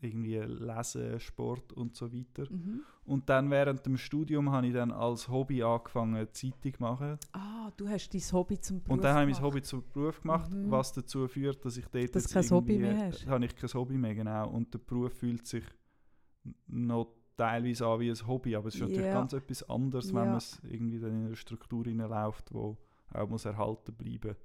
irgendwie Lesen, Sport und so weiter. Mhm. Und dann während dem Studium habe ich dann als Hobby angefangen, Zeitung zu machen. Ah, du hast dein Hobby zum Beruf Und dann habe ich mein gemacht. Hobby zum Beruf gemacht, Mhm. was dazu führt, dass ich dort Dass jetzt kein Hobby mehr hast. Habe ich kein Hobby mehr, genau. Und der Beruf fühlt sich noch teilweise an wie ein Hobby, aber es ist natürlich Ja. ganz etwas anderes, wenn Ja. man es irgendwie dann in eine Struktur hineinläuft, wo auch muss erhalten bleiben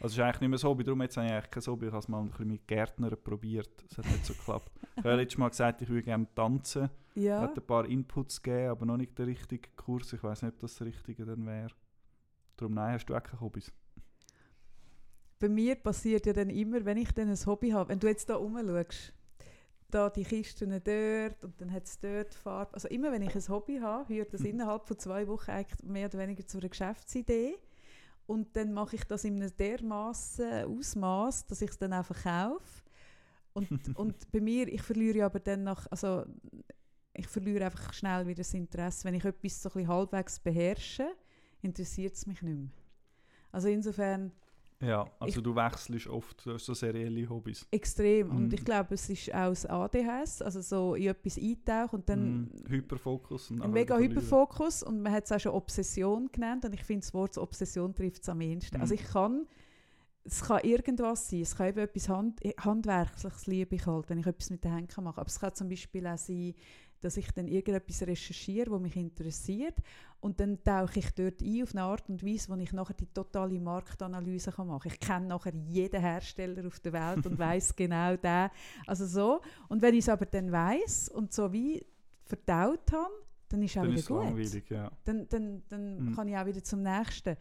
Also es ist eigentlich nicht mehr so Hobby, darum jetzt habe ich eigentlich kein Hobby. Ich habe es mal ein bisschen mit Gärtnern probiert, es hat nicht so geklappt. ich habe letztes Mal gesagt, ich würde gerne tanzen. Ja. hat ein paar Inputs gegeben, aber noch nicht der richtige Kurs. Ich weiß nicht, ob das das Richtige dann wäre. Darum, nein, hast du auch keine Hobbys? Bei mir passiert ja dann immer, wenn ich dann ein Hobby habe, wenn du jetzt da rumschaust, da die Kisten dort und dann hat es dort Farbe. Also immer wenn ich ein Hobby habe, wird das innerhalb von zwei Wochen eigentlich mehr oder weniger zu einer Geschäftsidee. Und dann mache ich das in einem dermaßen Ausmaß, dass ich es dann auch verkaufe. Und, und bei mir, ich verliere aber dann nach, also ich verliere einfach schnell wieder das Interesse. Wenn ich etwas so ein bisschen halbwegs beherrsche, interessiert es mich nicht mehr. Also insofern Ja, also Ich- du wechselst oft, so serielle Hobbys. extrem. Und Mhm. ich glaube, es ist auch das ADHS, also so in etwas eintauchen und dann Mm, Hyperfokus. Und ein mega. Hyperfokus und man hat es auch schon Obsession genannt und ich finde das Wort Obsession trifft es am ehesten. Also Mhm. ich kann, es kann irgendwas sein, es kann eben etwas Hand, Handwerkliches liebe ich halt, wenn ich etwas mit den Händen machen kann. Aber es kann zum Beispiel auch sein, dass ich dann irgendetwas recherchiere, was mich interessiert und dann tauche ich dort ein auf eine Art und Weise, wo ich nachher die totale Marktanalyse kann machen kann. Ich kenne nachher jeden Hersteller auf der Welt und weiß genau den. Also so. Und wenn ich es aber dann weiß und so wie verdaut habe, dann ist es auch Dann wieder ist gut ja. dann, dann, dann Mhm. kann ich auch wieder zum nächsten.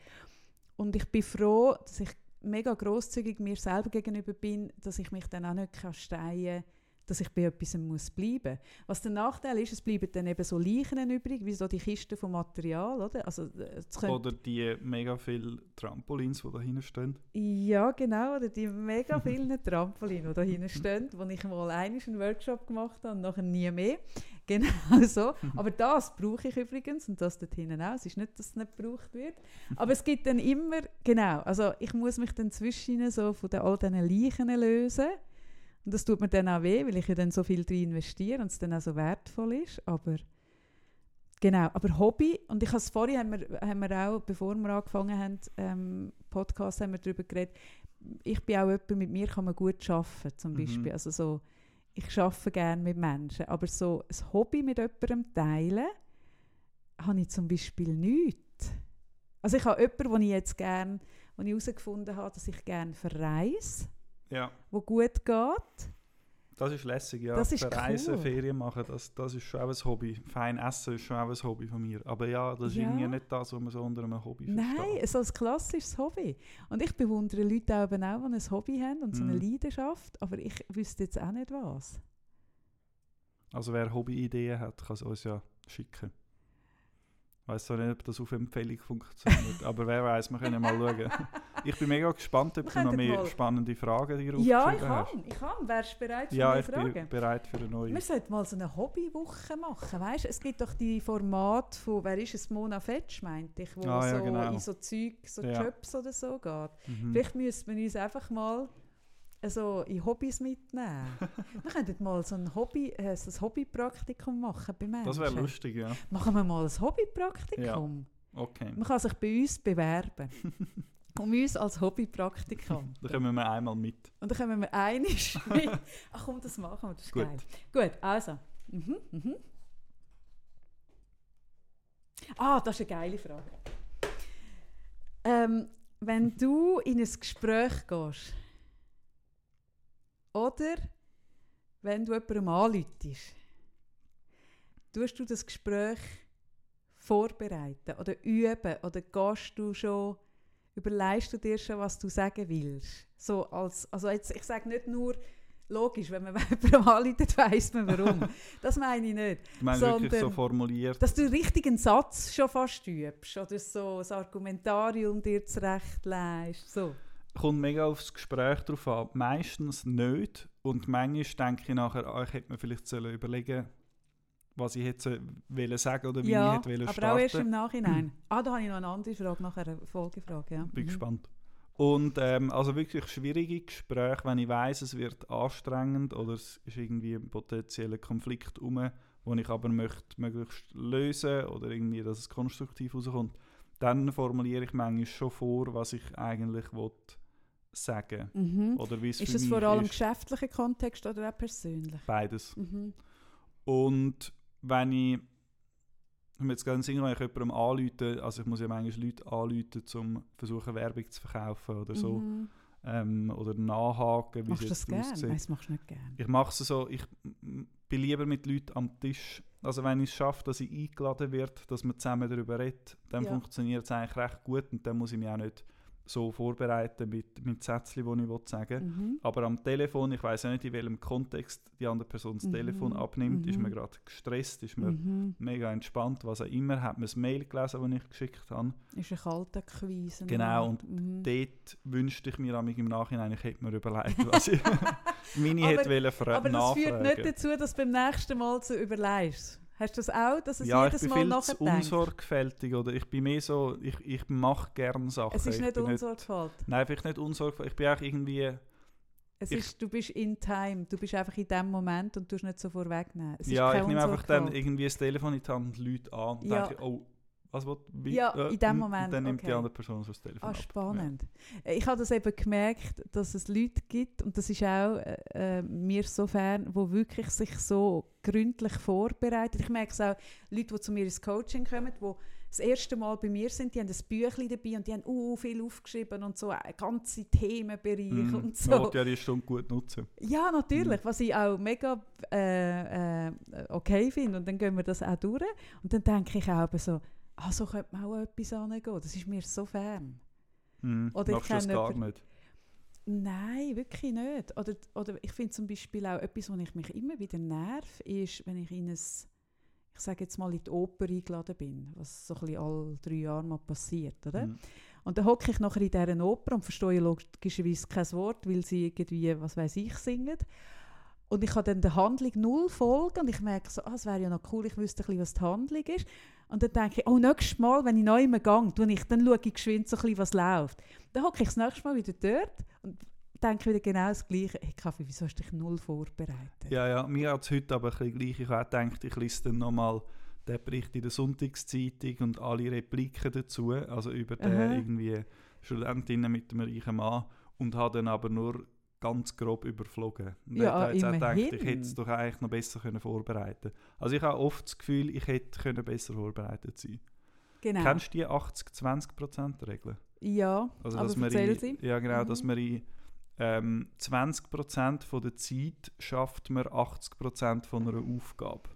Und ich bin froh, dass ich mega großzügig mir selber gegenüber bin, dass ich mich dann auch nicht kann steien dass ich bei etwas muss bleiben. Was der Nachteil ist, es bleiben dann eben so Leichen übrig, wie so die Kisten von Material, oder? Also, äh, Oder die mega viele Trampolins, die da hinten stehen. ja, genau, oder die mega vielen Trampolin, die da hinten stehen, wo ich mal einmal einen Workshop gemacht habe und nachher nie mehr. Genau so. Aber das brauche ich übrigens und das dort hinten auch. Es ist nicht, dass es nicht gebraucht wird. Aber es gibt dann immer, genau, also ich muss mich dann zwischen so von all diesen Leichen lösen. Und das tut mir dann auch weh, weil ich ja dann so viel drin investiere und es dann auch so wertvoll ist. Aber Genau, aber Hobby, und ich habe es vorhin, haben wir, haben wir auch, bevor wir angefangen haben, ähm, Podcast, haben wir darüber geredet, ich bin auch jemand, mit mir kann man gut arbeiten, zum Mhm. Beispiel. Also so, ich arbeite gerne mit Menschen, aber so ein Hobby mit jemandem teilen, habe ich zum Beispiel nicht. Also ich habe jemanden, den ich jetzt gerne, wo ich herausgefunden habe, dass ich gerne verreise, Ja, wo gut geht. das ist lässig, ja. Das ist Verreisen, cool. Ferien machen, das, das ist schon auch ein Hobby. Fein essen ist schon auch ein Hobby von mir. Aber ja, das ist Ja. irgendwie nicht das, was man so unter einem Hobby Nein, versteht. so ein klassisches Hobby. Und ich bewundere Leute auch, eben auch, die ein Hobby haben und so eine Mhm. Leidenschaft, aber ich wüsste jetzt auch nicht was. Also wer Hobbyideen hat, kann es uns ja schicken. Ich weiß zwar nicht, ob das auf Empfehlung funktioniert, aber wer weiß, wir können ja mal schauen. Ich bin mega gespannt, ob Wir du noch mehr mal- spannende Fragen dir Ja, ich hast. kann, ich kann. Wärst du bereit für Ja, mehr ich Fragen? bin bereit für eine neue. Wir sollten mal so eine Hobbywoche machen, weißt? Es gibt doch die Formate von, wer ist es, Mona Fetsch, meinte ich, wo Ah, ja, so genau. in so Zeug, so Ja. Jobs oder so geht. Mhm. Vielleicht müssten wir uns einfach mal so in Hobbys mitnehmen. wir könnten mal so ein, Hobby, äh, so ein Hobbypraktikum machen bei Menschen. Das wäre lustig, ja. Machen wir mal ein Hobbypraktikum. Okay. Man kann sich bei uns bewerben. um uns als Hobbypraktikant. Dann kommen wir einmal mit. Und dann können wir einig mit. Ach komm, das machen wir, das ist Gut. geil. Gut, also. Mhm, mhm. Ah, das ist eine geile Frage. Ähm, wenn du in ein Gespräch gehst, oder wenn du jemandem anläutest, tust du das Gespräch vorbereiten oder üben oder gehst du schon, überlegst du dir schon, was du sagen willst? So als, also jetzt, ich sage nicht nur, logisch, wenn man jemandem anläutet, weiss man warum. das meine ich nicht. Du meinst wirklich so Sondern- formuliert. Dass du richtig einen Satz schon fast übst oder so ein Argumentarium dir zurechtlegst. So. Kommt mega aufs Gespräch drauf an. Meistens nicht. Und manchmal denke ich nachher, ah, ich hätte mir vielleicht sollen überlegen was ich hätte wollen sagen oder wie ja, ich hätte wollen aber starten. auch erst im Nachhinein. ah, da habe ich noch eine andere Frage, nachher eine Folgefrage. Ja. Bin Mhm. gespannt. Und ähm, also wirklich schwierige Gespräche, wenn ich weiß, es wird anstrengend oder es ist irgendwie ein potenzieller Konflikt um, wo ich aber möchte möglichst lösen oder irgendwie, dass es konstruktiv rauskommt, dann formuliere ich manchmal schon vor, was ich eigentlich will sagen Mhm. oder wie es Ist das vor allem im geschäftlichen Kontext oder auch persönlich? Beides. Mhm. Und wenn ich wenn jetzt gerade Sinn, wenn ich jemandem anrufe, also ich muss ja manchmal Leute anrufen, um versuchen Werbung zu verkaufen oder so. Mhm. Ähm, oder nachhaken, wie Machst es das jetzt gerne? aussieht. Nein, das machst du nicht gerne. Ich mache es so, ich bin lieber mit Leuten am Tisch. Also wenn ich es schaffe, dass ich eingeladen werde, dass man zusammen darüber redet, dann Ja. funktioniert es eigentlich recht gut und dann muss ich mich auch nicht so vorbereiten mit, mit Sätzchen, die ich will sagen Mhm. Aber am Telefon, ich weiß ja nicht, in welchem Kontext die andere Person das Mhm. Telefon abnimmt. Ist Mhm. man gerade gestresst, ist man Mhm. mega entspannt, was auch immer. Hat man das Mail gelesen, das ich geschickt habe. Ist ein kalter Quiz. Genau, und mhm. Dort wünschte ich mir im Nachhinein, ich hätte mir überlegt, was ich meine hätte wollen Aber das nachfragen. führt nicht dazu, dass du beim nächsten Mal so überlegst. Hast du das auch, dass es ja, ich jedes bin Mal viel nachdenkt? unsorgfältig oder ich bin mehr so, ich, ich mache gerne Sachen. Es ist ich nicht unsorgfältig. Nein, vielleicht nicht unsorgfältig. Ich bin auch irgendwie, Es Ich- ist, du bist in time, du bist einfach in dem Moment und tust nicht so vorwegnehmen. Es ja, ich nehme einfach dann irgendwie das Telefon in die Hand und Leute an und Ja. denke, oh, was will, wie, Ja, äh, in dem Moment, dann nimmt die okay. andere Person so das Telefon Ah, spannend. Äh, Ich habe das eben gemerkt, dass es Leute gibt, und das ist auch äh, äh, mir so fern, die wirklich sich so gründlich vorbereiten. Ich merke es auch, Leute, die zu mir ins Coaching kommen, die das erste Mal bei mir sind, die haben ein Büchlein dabei und die haben uh, viel aufgeschrieben und so äh, ganze Themenbereiche Ja. Mhm. und so. Man ja die Stunde gut nutzen. Ja, natürlich, was ich auch mega äh, okay finde. Und dann gehen wir das auch durch. Und dann denke ich auch so, ah, so könnte man auch etwas angehen. Das ist mir so fern. Mhm. Oder ich das gar nicht? Nein, wirklich nicht. Oder, oder ich finde zum Beispiel auch etwas, wo ich mich immer wieder nerv, ist, wenn ich in ein, ich sage jetzt mal in die Oper eingeladen bin, was so ein bisschen alle drei Jahre mal passiert, oder? Mhm. Und dann hocke ich nachher in dieser Oper und verstehe logischerweise kein Wort, weil sie irgendwie, was weiß ich, singen. Und ich kann dann der Handlung null folgen und ich merke so, ah, es wäre ja noch cool, ich wüsste ein bisschen, was die Handlung ist. Und dann denke ich, oh, nächstes Mal, wenn ich neu im Gang tue ich, dann schaue ich geschwind so ein bisschen, was läuft. Dann hocke ich das nächste Mal wieder dort und denke wieder genau das Gleiche. Hey Kaffee, wieso hast du dich null vorbereitet? Ja, ja, mir hat es heute aber ein bisschen gleich. Ich habe gedacht, ich lese dann nochmal den Bericht in der Sonntagszeitung und alle Repliken dazu, also über den Aha. irgendwie Studentinnen mit dem reichen Mann und habe dann aber nur ganz grob überflogen. Und Ja, habe jetzt auch gedacht, ich hätte es doch eigentlich noch besser können vorbereiten Also ich habe oft das Gefühl, ich hätte können besser vorbereitet sein Genau. Kennst du die 80-20%-Regel? ja, Also, aber dass man erzähl in, sie. Ja, genau, dass Mhm. man in ähm, 20% von der Zeit schafft man 80% von einer Aufgabe.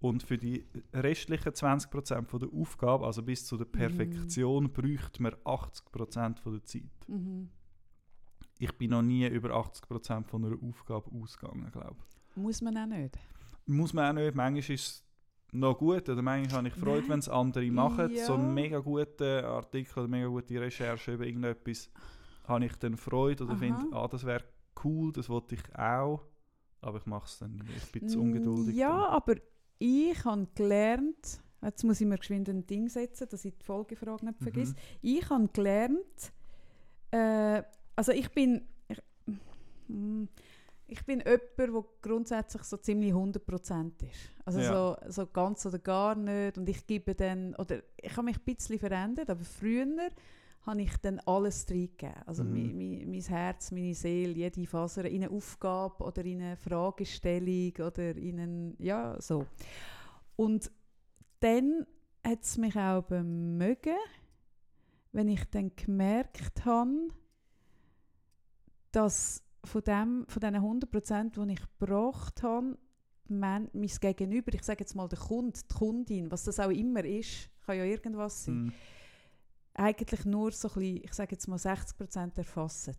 Und für die restlichen 20% von der Aufgabe, also bis zu der Perfektion, bräuchte man 80% von der Zeit. Mhm. Ich bin noch nie über 80% von einer Aufgabe ausgegangen, glaube Muss man auch nicht. Muss man auch nicht, manchmal ist es noch gut, oder manchmal habe ich Freude, wenn es andere machen. Ja. So einen mega guten Artikel oder mega gute Recherche über irgendetwas, habe ich dann Freude oder Aha. finde, ah, das wäre cool, das wollte ich auch. Aber ich mache es dann nie. Ich bin zu ungeduldig. Ja, dann. aber ich habe gelernt, jetzt muss ich mir geschwind ein Ding setzen, dass ich die Folgefrage nicht vergesse. Mhm. Ich habe gelernt, äh, also ich bin, ich, mm, ich bin jemand, der grundsätzlich so ziemlich 100% ist. Also Ja. so, so ganz oder gar nicht. Und ich gebe dann, oder ich habe mich ein bisschen verändert, aber früher habe ich dann alles reingegeben. Also Mhm. mein, mein, mein Herz, meine Seele, jede Faser in eine Aufgabe oder in eine Fragestellung oder in einen, ja, so. Und dann hat es mich auch bemögen, wenn ich dann gemerkt habe, dass von, dem, von diesen 100%, die ich gebracht habe, mein, mein Gegenüber, ich sage jetzt mal der Kunde, die Kundin, was das auch immer ist, kann ja irgendwas sein, Mhm. eigentlich nur so ein bisschen, ich sage jetzt mal 60% erfassen.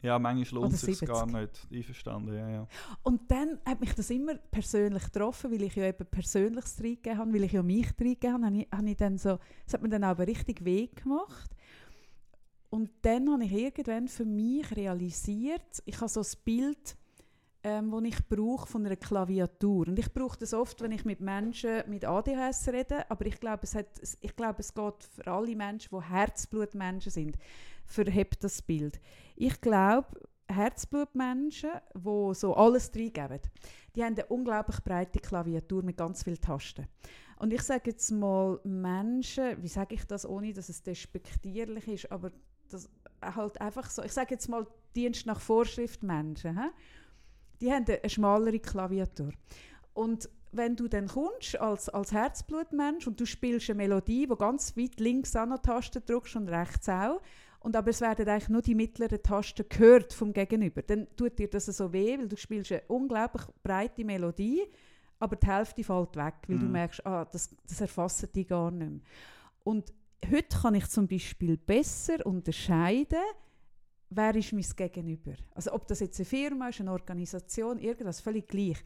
Ja, manchmal lohnt es sich gar 70. nicht. Einverstanden, ja, ja. Und dann hat mich das immer persönlich getroffen, weil ich ja eben Persönliches reingegeben habe, weil ich ja mich reingegeben habe, habe ich, habe ich dann so, das hat mir dann aber richtig weh gemacht. Und dann habe ich irgendwann für mich realisiert, ich habe so das Bild, ähm, das ich brauche von einer Klaviatur. Und ich brauche das oft, wenn ich mit Menschen mit ADHS rede, aber ich glaube, es, hat, ich glaube, es geht für alle Menschen, die Herzblutmenschen sind, verhebt das Bild. Ich glaube, Herzblutmenschen, die so alles reingeben, die haben eine unglaublich breite Klaviatur mit ganz vielen Tasten. Und ich sage jetzt mal Menschen, wie sage ich das, ohne dass es despektierlich ist, aber das halt einfach so, ich sage jetzt mal Dienst nach Vorschrift Menschen, hä? die haben eine, eine schmalere Klaviatur. Und wenn du dann kommst als, als Herzblutmensch und du spielst eine Melodie, wo ganz weit links an die Taste drückst und rechts auch, und aber es werden eigentlich nur die mittleren Tasten gehört vom Gegenüber, dann tut dir das so weh, weil du spielst eine unglaublich breite Melodie, aber die Hälfte fällt weg, weil du Mhm. merkst, ah, das, das erfassen die gar nicht mehr. Und heute kann ich zum Beispiel besser unterscheiden, wer ist mein Gegenüber. Also ob das jetzt eine Firma ist, eine Organisation, irgendwas, völlig gleich.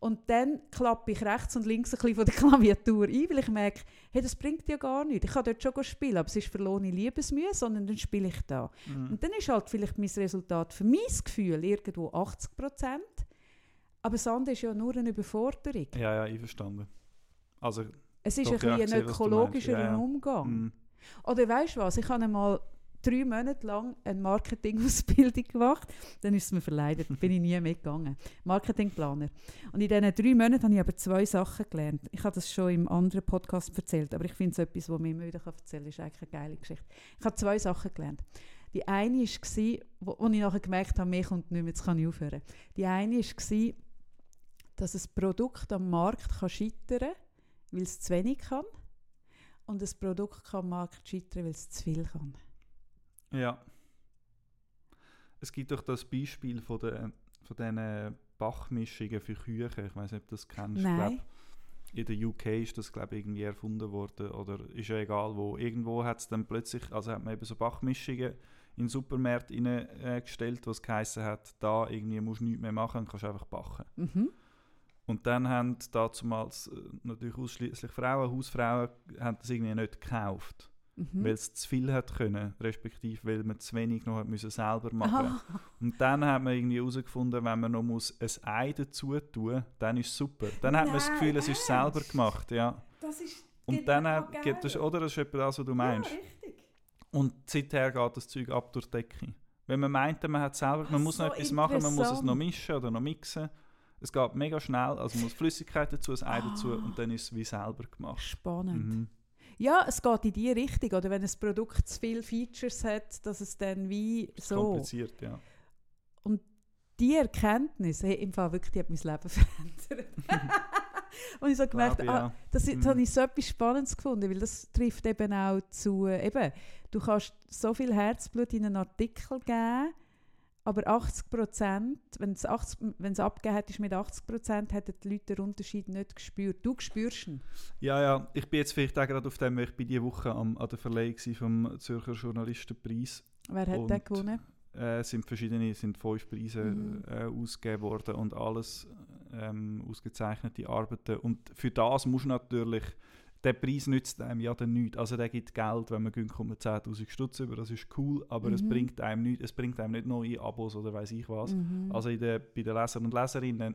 Und dann klappe ich rechts und links ein bisschen von der Klaviatur ein, weil ich merke, hey, das bringt ja gar nichts. Ich kann dort schon spielen, aber es ist verlorene Liebesmühe, sondern dann spiele ich da. Mhm. Und dann ist halt vielleicht mein Resultat für mein Gefühl irgendwo 80 Prozent, aber das andere ist ja nur eine Überforderung. Ja, ja, einverstanden. Also, Es ist Doch, ein, ja, ich ein ökologischer. Ja, ja. Umgang. mm, Oder weißt du was? Ich habe einmal drei Monate lang eine Marketingausbildung gemacht. Dann ist es mir verleidet, bin ich nie mitgegangen. Marketingplaner. Und in diesen drei Monaten habe ich aber zwei Sachen gelernt. Ich habe das schon im anderen Podcast erzählt, aber ich finde es etwas, was mir immer wieder erzählen kann. Ist eigentlich eine geile Geschichte. Ich habe zwei Sachen gelernt. Die eine war, wo, wo ich nachher gemerkt habe, mir kommt nicht mehr, jetzt kann ich aufhören. Die eine war, dass ein Produkt am Markt kann scheitern kann, weil es zu wenig kann. Und ein Produkt kann am Markt scheitern, weil es zu viel kann. ja. Es gibt doch das Beispiel von, der, von diesen Bachmischungen für Küche. Ich weiß nicht, ob du das kennst. Ich Nein. in der UK ist das glaube ich irgendwie erfunden worden oder ist ja egal wo. Irgendwo hat es dann plötzlich, also hat man eben so Bachmischungen in den Supermarkt reingestellt, was geheißen hat, da irgendwie musst du nichts mehr machen, kannst einfach backen. Mhm. Und dann haben damals äh, natürlich ausschließlich Frauen, Hausfrauen, haben das irgendwie nicht gekauft, Mhm. weil es zu viel hat können, respektive weil man zu wenig noch hat müssen selber machen. Aha. Und dann hat man irgendwie herausgefunden, wenn man noch muss ein Ei dazu tun, dann ist es super. Dann hat man das Nein, Gefühl, es ist selber gemacht, ja. Das ist Und dann hat, gibt es, oder das ist etwa das, was du meinst. Ja, richtig. Und seither geht das Zeug ab durch die Decke. Wenn man meint, man hat selber, man muss noch etwas machen, man muss es noch mischen oder noch mixen. Es geht mega schnell, also man muss Flüssigkeit dazu, ein Ei dazu Ah. und dann ist es wie selber gemacht. Spannend. Mhm. Ja, es geht in die Richtung. Oder wenn ein Produkt zu viele Features hat, dass es dann wie so... kompliziert, ja. Die Erkenntnis, hey, im Fall wirklich, die hat mein Leben verändert. Und ich so gemerkt, ich, ah, ja. Das, Mhm. das habe ich so etwas Spannendes gefunden, weil das trifft eben auch zu, eben, du kannst so viel Herzblut in einen Artikel geben, aber 80 Prozent, wenn es 80 wenn es abgegeben hat, ist mit 80 Prozent, hätten die Leute den Unterschied nicht gespürt. Du spürst ihn. Ja, ja, ich bin jetzt vielleicht auch gerade auf dem, weil ich bin diese Woche am, an der Verleihung vom Zürcher Journalistenpreis. Wer hat Und- den gewonnen? Äh, es sind verschiedene, sind fünf Preise Mhm. äh, ausgegeben worden und alles ähm, ausgezeichnete Arbeiten. Und für das muss natürlich, der Preis nützt einem ja dann nichts. Also der gibt Geld, wenn man gönnt, kommt 10'000 Stutz über, das ist cool, aber es Mhm. bringt einem nichts, es bringt einem nicht neue Abos oder weiß ich was. Mhm. Also in der, bei den Lesern und Leserinnen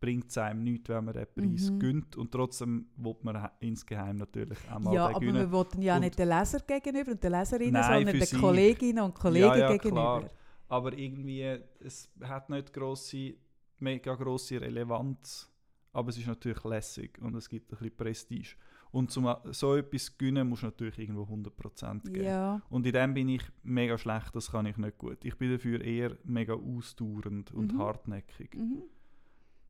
bringt es einem nichts, wenn man den Preis Mhm. gönnt und trotzdem will man insgeheim natürlich auch mal ja, aber gönnen. wir wollten ja Und- nicht den Leser gegenüber und den Leserinnen, Nein, sondern den. Kolleginnen und Kollegen Ja, ja, gegenüber. klar. aber irgendwie, es hat nicht grosse, mega grosse Relevanz, aber es ist natürlich lässig und es gibt ein bisschen Prestige. Und zum so etwas zu gewinnen, musst du natürlich irgendwo 100% geben. Ja. Und in dem bin ich mega schlecht, das kann ich nicht gut. Ich bin dafür eher mega ausdauernd und Mhm. hartnäckig. Mhm.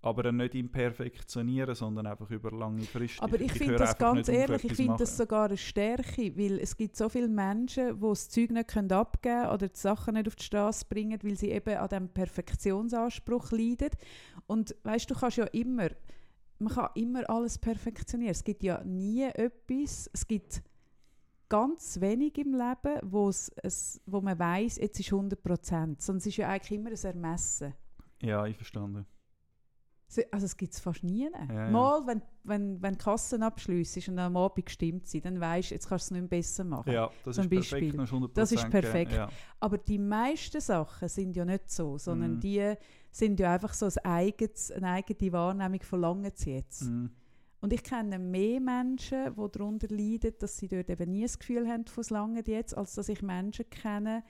Aber dann nicht im Perfektionieren, sondern einfach über lange Frist. Aber ich, finde höre das ganz auf, ehrlich, ich finde das sogar eine Stärke, weil es gibt so viele Menschen, die das Zeug nicht können abgeben können oder die Sachen nicht auf die Straße bringen, weil sie eben an diesem Perfektionsanspruch leiden. Und weißt du, kannst ja immer, man kann immer alles perfektionieren. Es gibt ja nie etwas, es gibt ganz wenig im Leben, wo, es, wo man weiß, jetzt ist 100 Prozent. Sondern es ist ja eigentlich immer ein Ermessen. Ja, ich verstanden. Also es gibt es fast nie. ja. Mal, wenn, wenn, wenn die Kassenabschluss ist und am Abend gestimmt sind, dann weisst du, jetzt kannst du es nicht mehr besser machen. Ja, das Zum ist perfekt. Beispiel. 100% Das ist perfekt. Ja. Aber die meisten Sachen sind ja nicht so, sondern Mhm. die sind ja einfach so ein eigenes, eine eigene Wahrnehmung von lange jetzt. Mhm. Und ich kenne mehr Menschen, die darunter leiden, dass sie dort eben nie das Gefühl haben von lange jetzt, als dass ich Menschen kenne,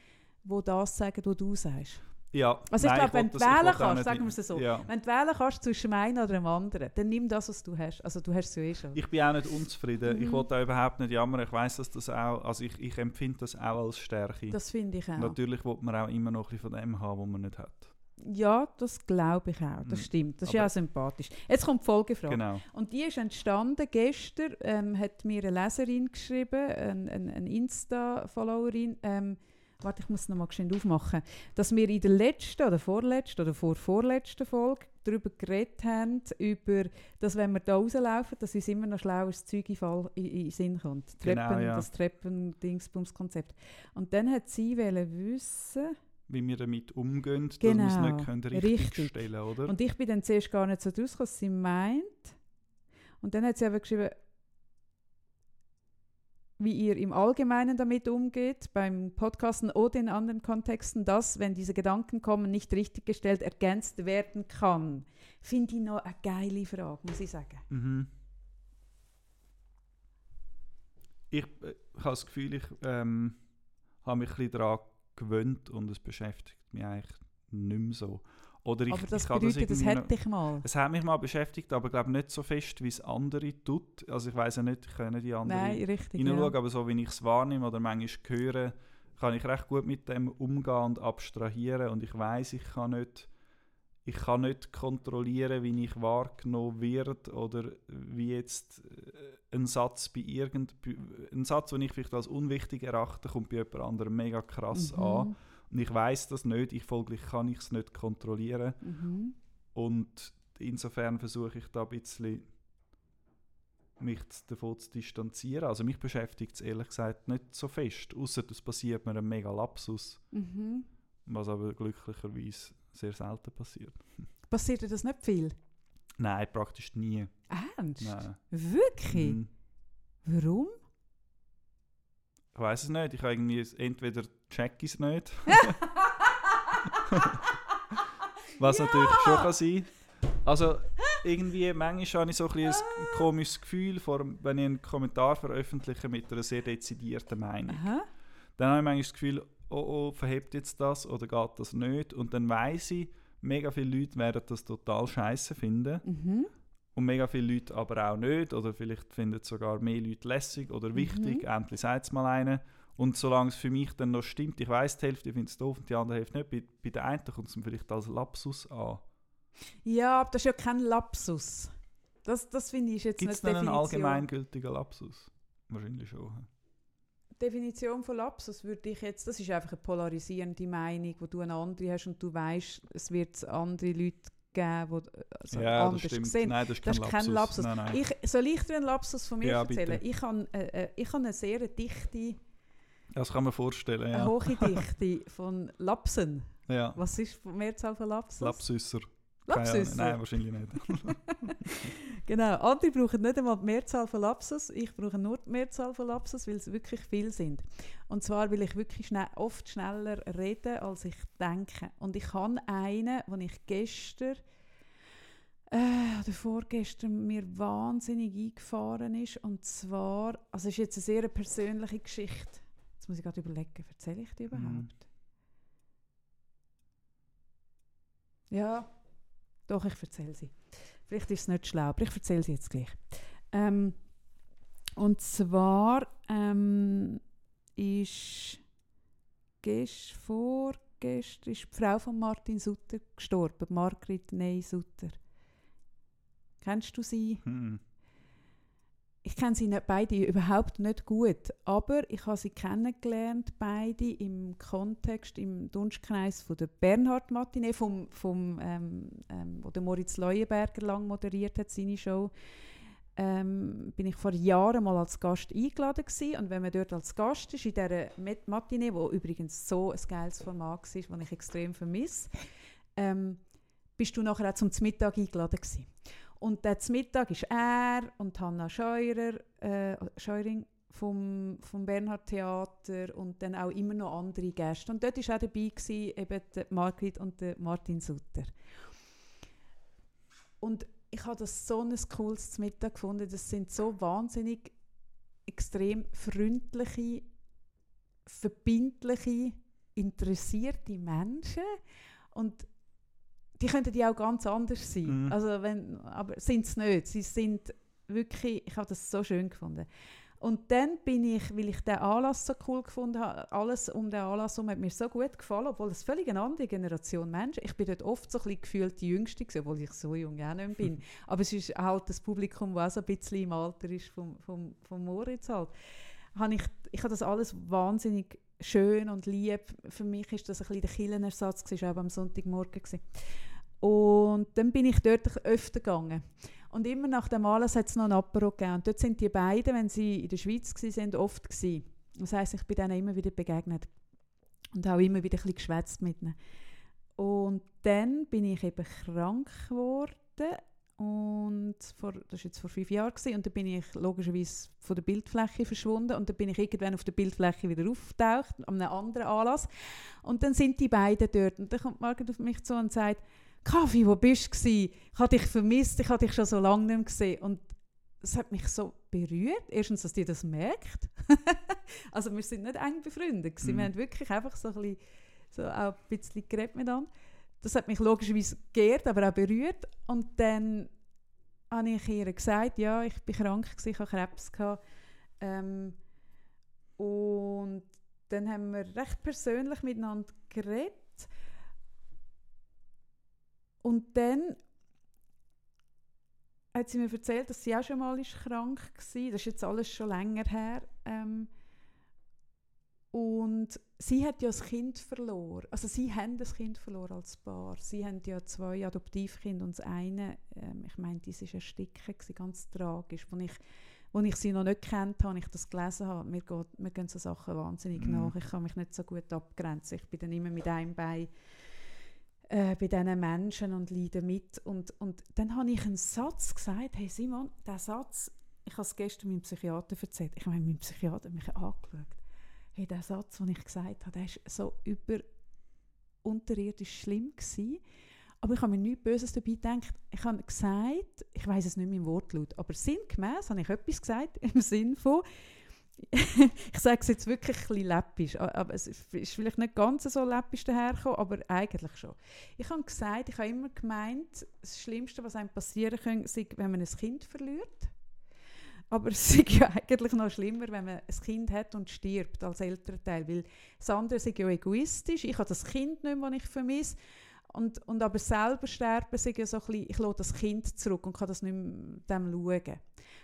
die das sagen, was du sagst. Ja, Also ich glaube, wenn du ich wählen kannst, sagen wir es so. Ja. Wenn du wählen kannst zwischen dem einen oder dem anderen, dann nimm das, was du hast. Also du hast es ja eh schon. Ich bin auch nicht unzufrieden. Ich Mhm. wollte auch überhaupt nicht jammern. Ich weiß, dass das auch, also ich, ich empfinde das auch als Stärke. das finde ich auch. Natürlich will man auch immer noch ein bisschen von dem haben, was man nicht hat. Ja, das glaube ich auch. Das Mhm. stimmt. Das ist Aber- ja auch sympathisch. Jetzt kommt die Folgefrage. Genau. Und die ist entstanden gestern, ähm, hat mir eine Leserin geschrieben, eine ein, ein Insta-Followerin, ähm, warte, ich muss es nochmal schnell aufmachen, dass wir in der letzten oder vorletzten oder vorvorletzten Folge darüber geredet haben, über, dass wenn wir da rauslaufen, dass uns immer noch schlaues Zeug in, Fall, in, in den Sinn kommt. Genau, Treppen, ja. Das Treppen-Dingsbums-Konzept. Und dann hat sie wollen wissen, Wie wir damit umgehen, dass Genau, wir es nicht können richtig, richtig. stellen oder? Und ich bin dann zuerst gar nicht so draus, was sie meint. Und dann hat sie aber geschrieben, wie ihr im Allgemeinen damit umgeht, beim Podcasten oder in anderen Kontexten, dass, wenn diese Gedanken kommen, nicht richtig gestellt ergänzt werden kann. Finde ich noch eine geile Frage, muss ich sagen. Mhm. Ich, äh, ich habe das Gefühl, ich ähm, habe mich ein bisschen daran gewöhnt und es beschäftigt mich eigentlich nicht mehr so. Oder ich, aber das ich bedeutet, das irgendwie noch- hätte ich mal. Es hat mich mal beschäftigt, aber glaube nicht so fest, wie es andere tut. Also ich weiß ja nicht, ich kann nicht die anderen Nein, richtig. hineinschauen, Ja. aber so wie ich es wahrnehme oder manchmal höre, kann ich recht gut mit dem umgehen und abstrahieren und ich weiß, ich kann nicht ich kann nicht kontrollieren, wie ich wahrgenommen wird oder wie jetzt äh, ein Satz bei irgend ein Satz, den ich vielleicht als unwichtig erachte, kommt bei jemand anderem mega krass an Mhm. und ich weiß das nicht, ich folglich kann ich es nicht kontrollieren Mhm. und insofern versuche ich da ein bisschen mich davon zu distanzieren. Also mich beschäftigt es ehrlich gesagt nicht so fest, außer es passiert mir ein mega Lapsus, Mhm. was aber glücklicherweise sehr selten passiert. Passiert dir das nicht viel? Nein, praktisch nie. Ernst? Nein. Wirklich? Mhm. Warum? Ich weiß es nicht. Ich habe irgendwie entweder check ich es nicht, was natürlich schon kann sein. Also irgendwie manchmal habe ich so ein, ein komisches Gefühl, wenn ich einen Kommentar veröffentliche mit einer sehr dezidierten Meinung. Aha. Dann habe ich manchmal das Gefühl, oh oh, verhebt jetzt das oder geht das nicht? Und dann weiß ich, mega viele Leute werden das total scheiße finden. Mhm. Und mega viele Leute aber auch nicht. Oder vielleicht finden es sogar mehr Leute lässig oder wichtig. Mhm. Endlich sagt es mal einer. Und solange es für mich dann noch stimmt, ich weiß die Hälfte findet es doof und die andere Hälfte nicht, bei, bei der einen kommt es mir vielleicht als Lapsus an. Ja, aber das ist ja kein Lapsus. Das, das finde ich jetzt Gibt es nicht dann einen Definition. allgemeingültigen Lapsus? Wahrscheinlich schon. hm. Definition von Lapsus würde ich jetzt, das ist einfach eine polarisierende Meinung, wo du eine andere hast und du weißt, es wird andere Leute geben, die also ja, anders stimmt. sehen. Nein, das ist Das kein ist kein Lapsus. Lapsus. Nein, nein. Ich, soll ich dir einen Lapsus von mir Ja, erzählen? bitte. Ich habe äh, äh, ich habe eine sehr dichte, das kann man vorstellen, eine ja. hohe Dichte von Lapsen. ja. Was ist die Mehrzahl von Lapsus? Lapsüsser. Lapsüsser. Nein, wahrscheinlich nicht. Genau, andere brauchen nicht einmal die Mehrzahl von Lapsus, ich brauche nur die Mehrzahl von Lapsus, weil es wirklich viel sind. Und zwar will ich wirklich schnell, oft schneller reden, als ich denke. Und ich habe einen, den ich gestern äh, oder vorgestern mir wahnsinnig eingefahren ist. Und zwar, also es ist jetzt eine sehr persönliche Geschichte. Jetzt muss ich gerade überlegen, erzähle ich die überhaupt? Mhm. Ja, doch, ich erzähle sie. Vielleicht ist es nicht schlau, aber ich erzähle sie jetzt gleich. Ähm, und zwar ähm, ist gest, vorgestern ist die Frau von Martin Sutter gestorben, Margrit Ney Sutter. Kennst du sie? Hm. Ich kenne sie nicht, beide überhaupt nicht gut, aber ich habe sie kennengelernt, beide im Kontext, im Dunstkreis von der Bernhard Matinee, vom, vom, ähm, ähm, wo der Moritz Leuenberger lang moderiert hat, seine Show. Ähm, bin ich vor Jahren mal als Gast eingeladen gewesen. und wenn man dort als Gast ist, in dieser Matinee, wo übrigens so ein geiles Format war, das ich extrem vermisse, ähm, bist du nachher auch zum Mittag eingeladen gewesen. Und der zum Mittag ist er und Hanna Scheurer, äh, Scheuring vom, vom Bernhard Theater und dann auch immer noch andere Gäste. Und dort war auch dabei gewesen, eben Margrit und der Martin Sutter. Und ich habe das so ein cooles Mittag gefunden. Das sind so wahnsinnig extrem freundliche, verbindliche, interessierte Menschen. Und die könnten ja auch ganz anders sein. Mhm. Also wenn, aber sind es nicht. Sie sind wirklich, ich habe das so schön gefunden. Und dann bin ich, weil ich den Anlass so cool gefunden habe, alles um den Anlass herum hat mir so gut gefallen, obwohl es völlig eine andere Generation Menschen. Ich bin dort oft so ein bisschen gefühlt die Jüngste gewesen, obwohl ich so jung auch nicht bin. Aber es ist halt das Publikum, das auch so ein bisschen im Alter ist vom, vom, vom Moritz halt. Habe ich, ich habe das alles wahnsinnig schön und lieb. Für mich ist das ein bisschen der Killenersatz, das war auch am Sonntagmorgen. Gewesen. Und dann bin ich dort öfter gegangen. Und immer nach dem Anlass hat es noch ein Apero gegeben. Und dort sind die beiden, wenn sie in der Schweiz waren, oft gewesen. Das heisst, ich bin denen immer wieder begegnet. Und auch immer wieder ein bisschen geschwätzt mit ihnen. Und dann bin ich eben krank geworden. Und vor, das war jetzt vor fünf Jahren. Gewesen, und dann bin ich logischerweise von der Bildfläche verschwunden. Und dann bin ich irgendwann auf der Bildfläche wieder aufgetaucht, an einem anderen Anlass. Und dann sind die beiden dort. Und dann kommt Margaret auf mich zu und sagt, Kaffee, wo bist du? Ich habe dich vermisst, ich habe dich schon so lange nicht mehr gesehen. Und es hat mich so berührt. Erstens, dass die das merkt. also wir sind nicht eng befreundet. Mhm. Wir haben wirklich einfach so ein bisschen, so auch ein bisschen geredet miteinander. Das hat mich logischerweise geehrt, aber auch berührt. Und dann habe ich ihr gesagt, ja, ich bin krank, gewesen, ich hatte Krebs. Ähm, und dann haben wir recht persönlich miteinander geredet. Und dann hat sie mir erzählt, dass sie auch schon mal krank war. Das ist jetzt alles schon länger her. Ähm, und sie hat ja das Kind verloren. Also sie haben das Kind verloren als Paar. Sie haben ja zwei Adoptivkinder und das eine, ähm, ich meine, das war ersticken, ganz tragisch. Als ich, als ich sie noch nicht kennt habe, ich das gelesen habe, mir, geht, mir gehen so Sachen wahnsinnig mm. nach. Ich kann mich nicht so gut abgrenzen. Ich bin dann immer mit einem Bein äh, bei diesen Menschen und leide mit. Und, und dann habe ich einen Satz gesagt, hey Simon, der Satz, ich habe es gestern meinem Psychiater erzählt, ich meine, mein Psychiater hat mich angeschaut. Hey, der Satz, den ich gesagt habe, der war so über unterirdisch schlimm gewesen. Aber ich habe mir nichts Böses dabei gedacht. Ich habe gesagt, ich weiß es nicht mehr im Wortlaut, aber sinngemäß habe ich etwas gesagt im Sinn von, ich sage es jetzt wirklich ein läppisch, aber es ist vielleicht nicht ganz so läppisch dahergekommen, aber eigentlich schon. Ich habe gesagt, ich habe immer gemeint, das Schlimmste, was einem passieren kann, ist, wenn man ein Kind verliert. Aber es ist ja eigentlich noch schlimmer, wenn man ein Kind hat und stirbt als Elternteil, weil das andere ist ja egoistisch. Ich habe das Kind nicht mehr, das ich vermisse. Und, und aber selber sterben, ist ja so ein bisschen, ich lasse das Kind zurück und kann das nicht mehr dem schauen.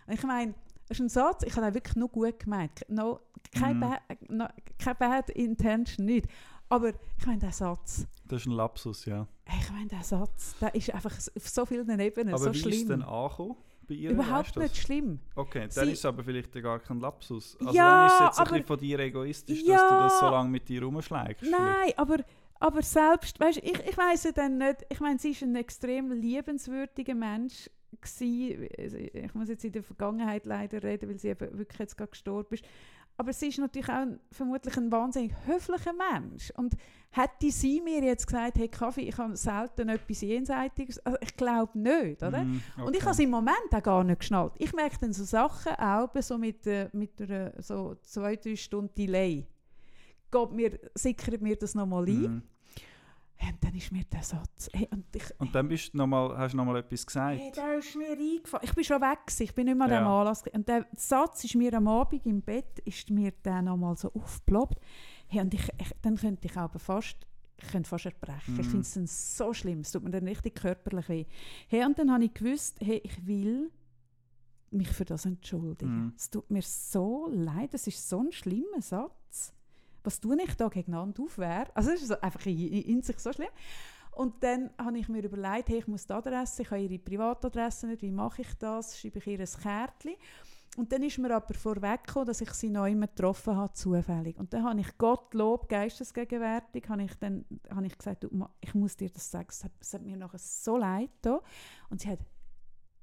Und ich meine, das ist ein Satz, ich habe ihn wirklich nur gut gemeint. No, kein, mm. bad, no, kein bad intention, nicht. Aber ich meine, der Satz. Das ist ein Lapsus, ja. Ich meine, der Satz, der ist einfach auf so vielen Ebenen aber so schlimm. Aber wie ist denn angekommen? Bei ihr, Überhaupt nicht schlimm. Okay, dann Sie, ist aber vielleicht gar kein Lapsus. Also ja, dann ist es jetzt aber, ein bisschen von dir egoistisch, ja, dass du das so lange mit dir rumschlägst. Nein, aber, aber selbst, weißt, ich, ich weiß ja dann nicht, ich meine, sie ist ein extrem liebenswürdiger Mensch gewesen. Also, ich muss jetzt in der Vergangenheit leider reden, weil sie eben wirklich jetzt gerade gestorben ist. Aber sie ist natürlich auch ein, vermutlich ein wahnsinnig höflicher Mensch. Und hätte sie mir jetzt gesagt, hey Kaffee, ich habe selten etwas Jenseitiges, also ich glaube nicht, oder? Mm, okay. Und ich habe es im Moment auch gar nicht geschnallt. Ich merke dann so Sachen auch so mit, äh, mit einer so zwei, drei Stunden Delay. Geht mir, sickert mir das nochmal ein. Mm. Hey, und dann ist mir der Satz. Hey, und, ich, und dann bist du noch mal, hast du nochmal etwas gesagt? Hey, der ist mir eingefallen. Ich bin schon weg, gewesen. ich bin nicht mehr ja. dem Anlass. Und der Satz ist mir am Abend im Bett, ist mir dann nochmal so aufgeploppt. Hey, und ich, ich, dann könnte ich aber fast, ich könnte fast erbrechen. Mm. Ich mhm. finde es so schlimm, es tut mir dann richtig körperlich weh. Hey, und dann habe ich gewusst, hey, ich will mich für das entschuldigen. Mm. Es tut mir so leid, das ist so ein schlimmer Satz was tue ich da gegeneinander aufwehr? Also das ist einfach in, in, sich so schlimm. Und dann habe ich mir überlegt, hey, ich muss die Adresse, ich habe ihre Privatadresse nicht, wie mache ich das? Schreibe ich ihr ein Kärtchen? Und dann ist mir aber vorweggekommen, dass ich sie noch immer getroffen habe, zufällig. Und dann habe ich Gottlob, geistesgegenwärtig, habe ich, dann, habe ich gesagt, ich muss dir das sagen, es hat, es hat mir nachher so leid da. Und sie hat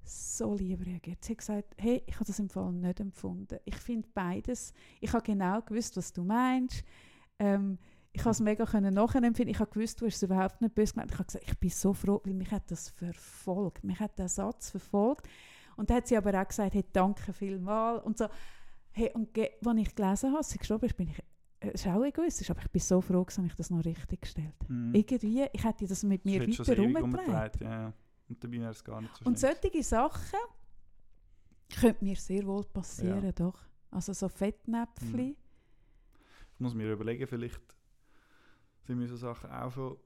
so lieb reagiert. Sie hat gesagt, hey, ich habe das im Fall nicht empfunden. Ich finde beides, ich habe genau gewusst, was du meinst. Ähm, ich habe es mega können nachempfinden. Ich habe gewusst, du hast es überhaupt nicht böse gemeint. Ich habe gesagt, ich bin so froh, weil mich hat das verfolgt. Mich hat der Satz verfolgt. Und dann hat sie aber auch gesagt, hey, danke vielmals. Und so, hey, und als ich gelesen habe, sie gestorben ist, bin ich äh, es ist auch egoistisch, aber ich bin so froh, dass ich das noch richtig gestellt mhm. Irgendwie, ich hätte das mit mir das weiter rumgetragen. Ja, ja. Und dabei wäre es gar nicht so Und solche Sachen könnten mir sehr wohl passieren, ja. doch. Also so Fettnäpfchen. Ich muss mir überlegen, vielleicht sind mir so Sachen auch schon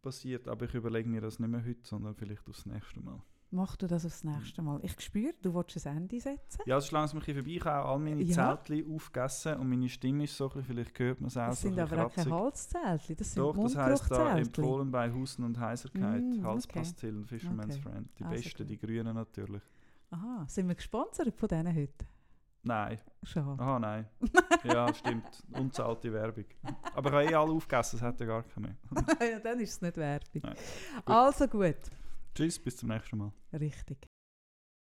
passiert, aber ich überlege mir das nicht mehr heute, sondern vielleicht aufs nächste Mal. Mach du das aufs nächste Mal. Ich spüre, du willst ein Ende setzen. Ja, es ist langsam ein bisschen vorbei. Ich habe auch all meine Ja. Zeltchen aufgegessen und meine Stimme ist so vielleicht hört man es auch Das so sind aber auch keine. Halszeltchen, das sind Doch, das heisst da empfohlen bei Husten und Heiserkeit, Mm, okay. Halspastillen, Fisherman's Okay. Friend. Die Also besten, gut. die grünen natürlich. Aha, sind wir gesponsert von denen heute? Nein, Schade. aha, nein. ja, stimmt. Unzahlte Werbung. Aber ich habe eh alle aufgegessen, es hat ja gar keine mehr. ja, dann ist es nicht Werbung. Nein. Also gut. Tschüss, bis zum nächsten Mal. Richtig.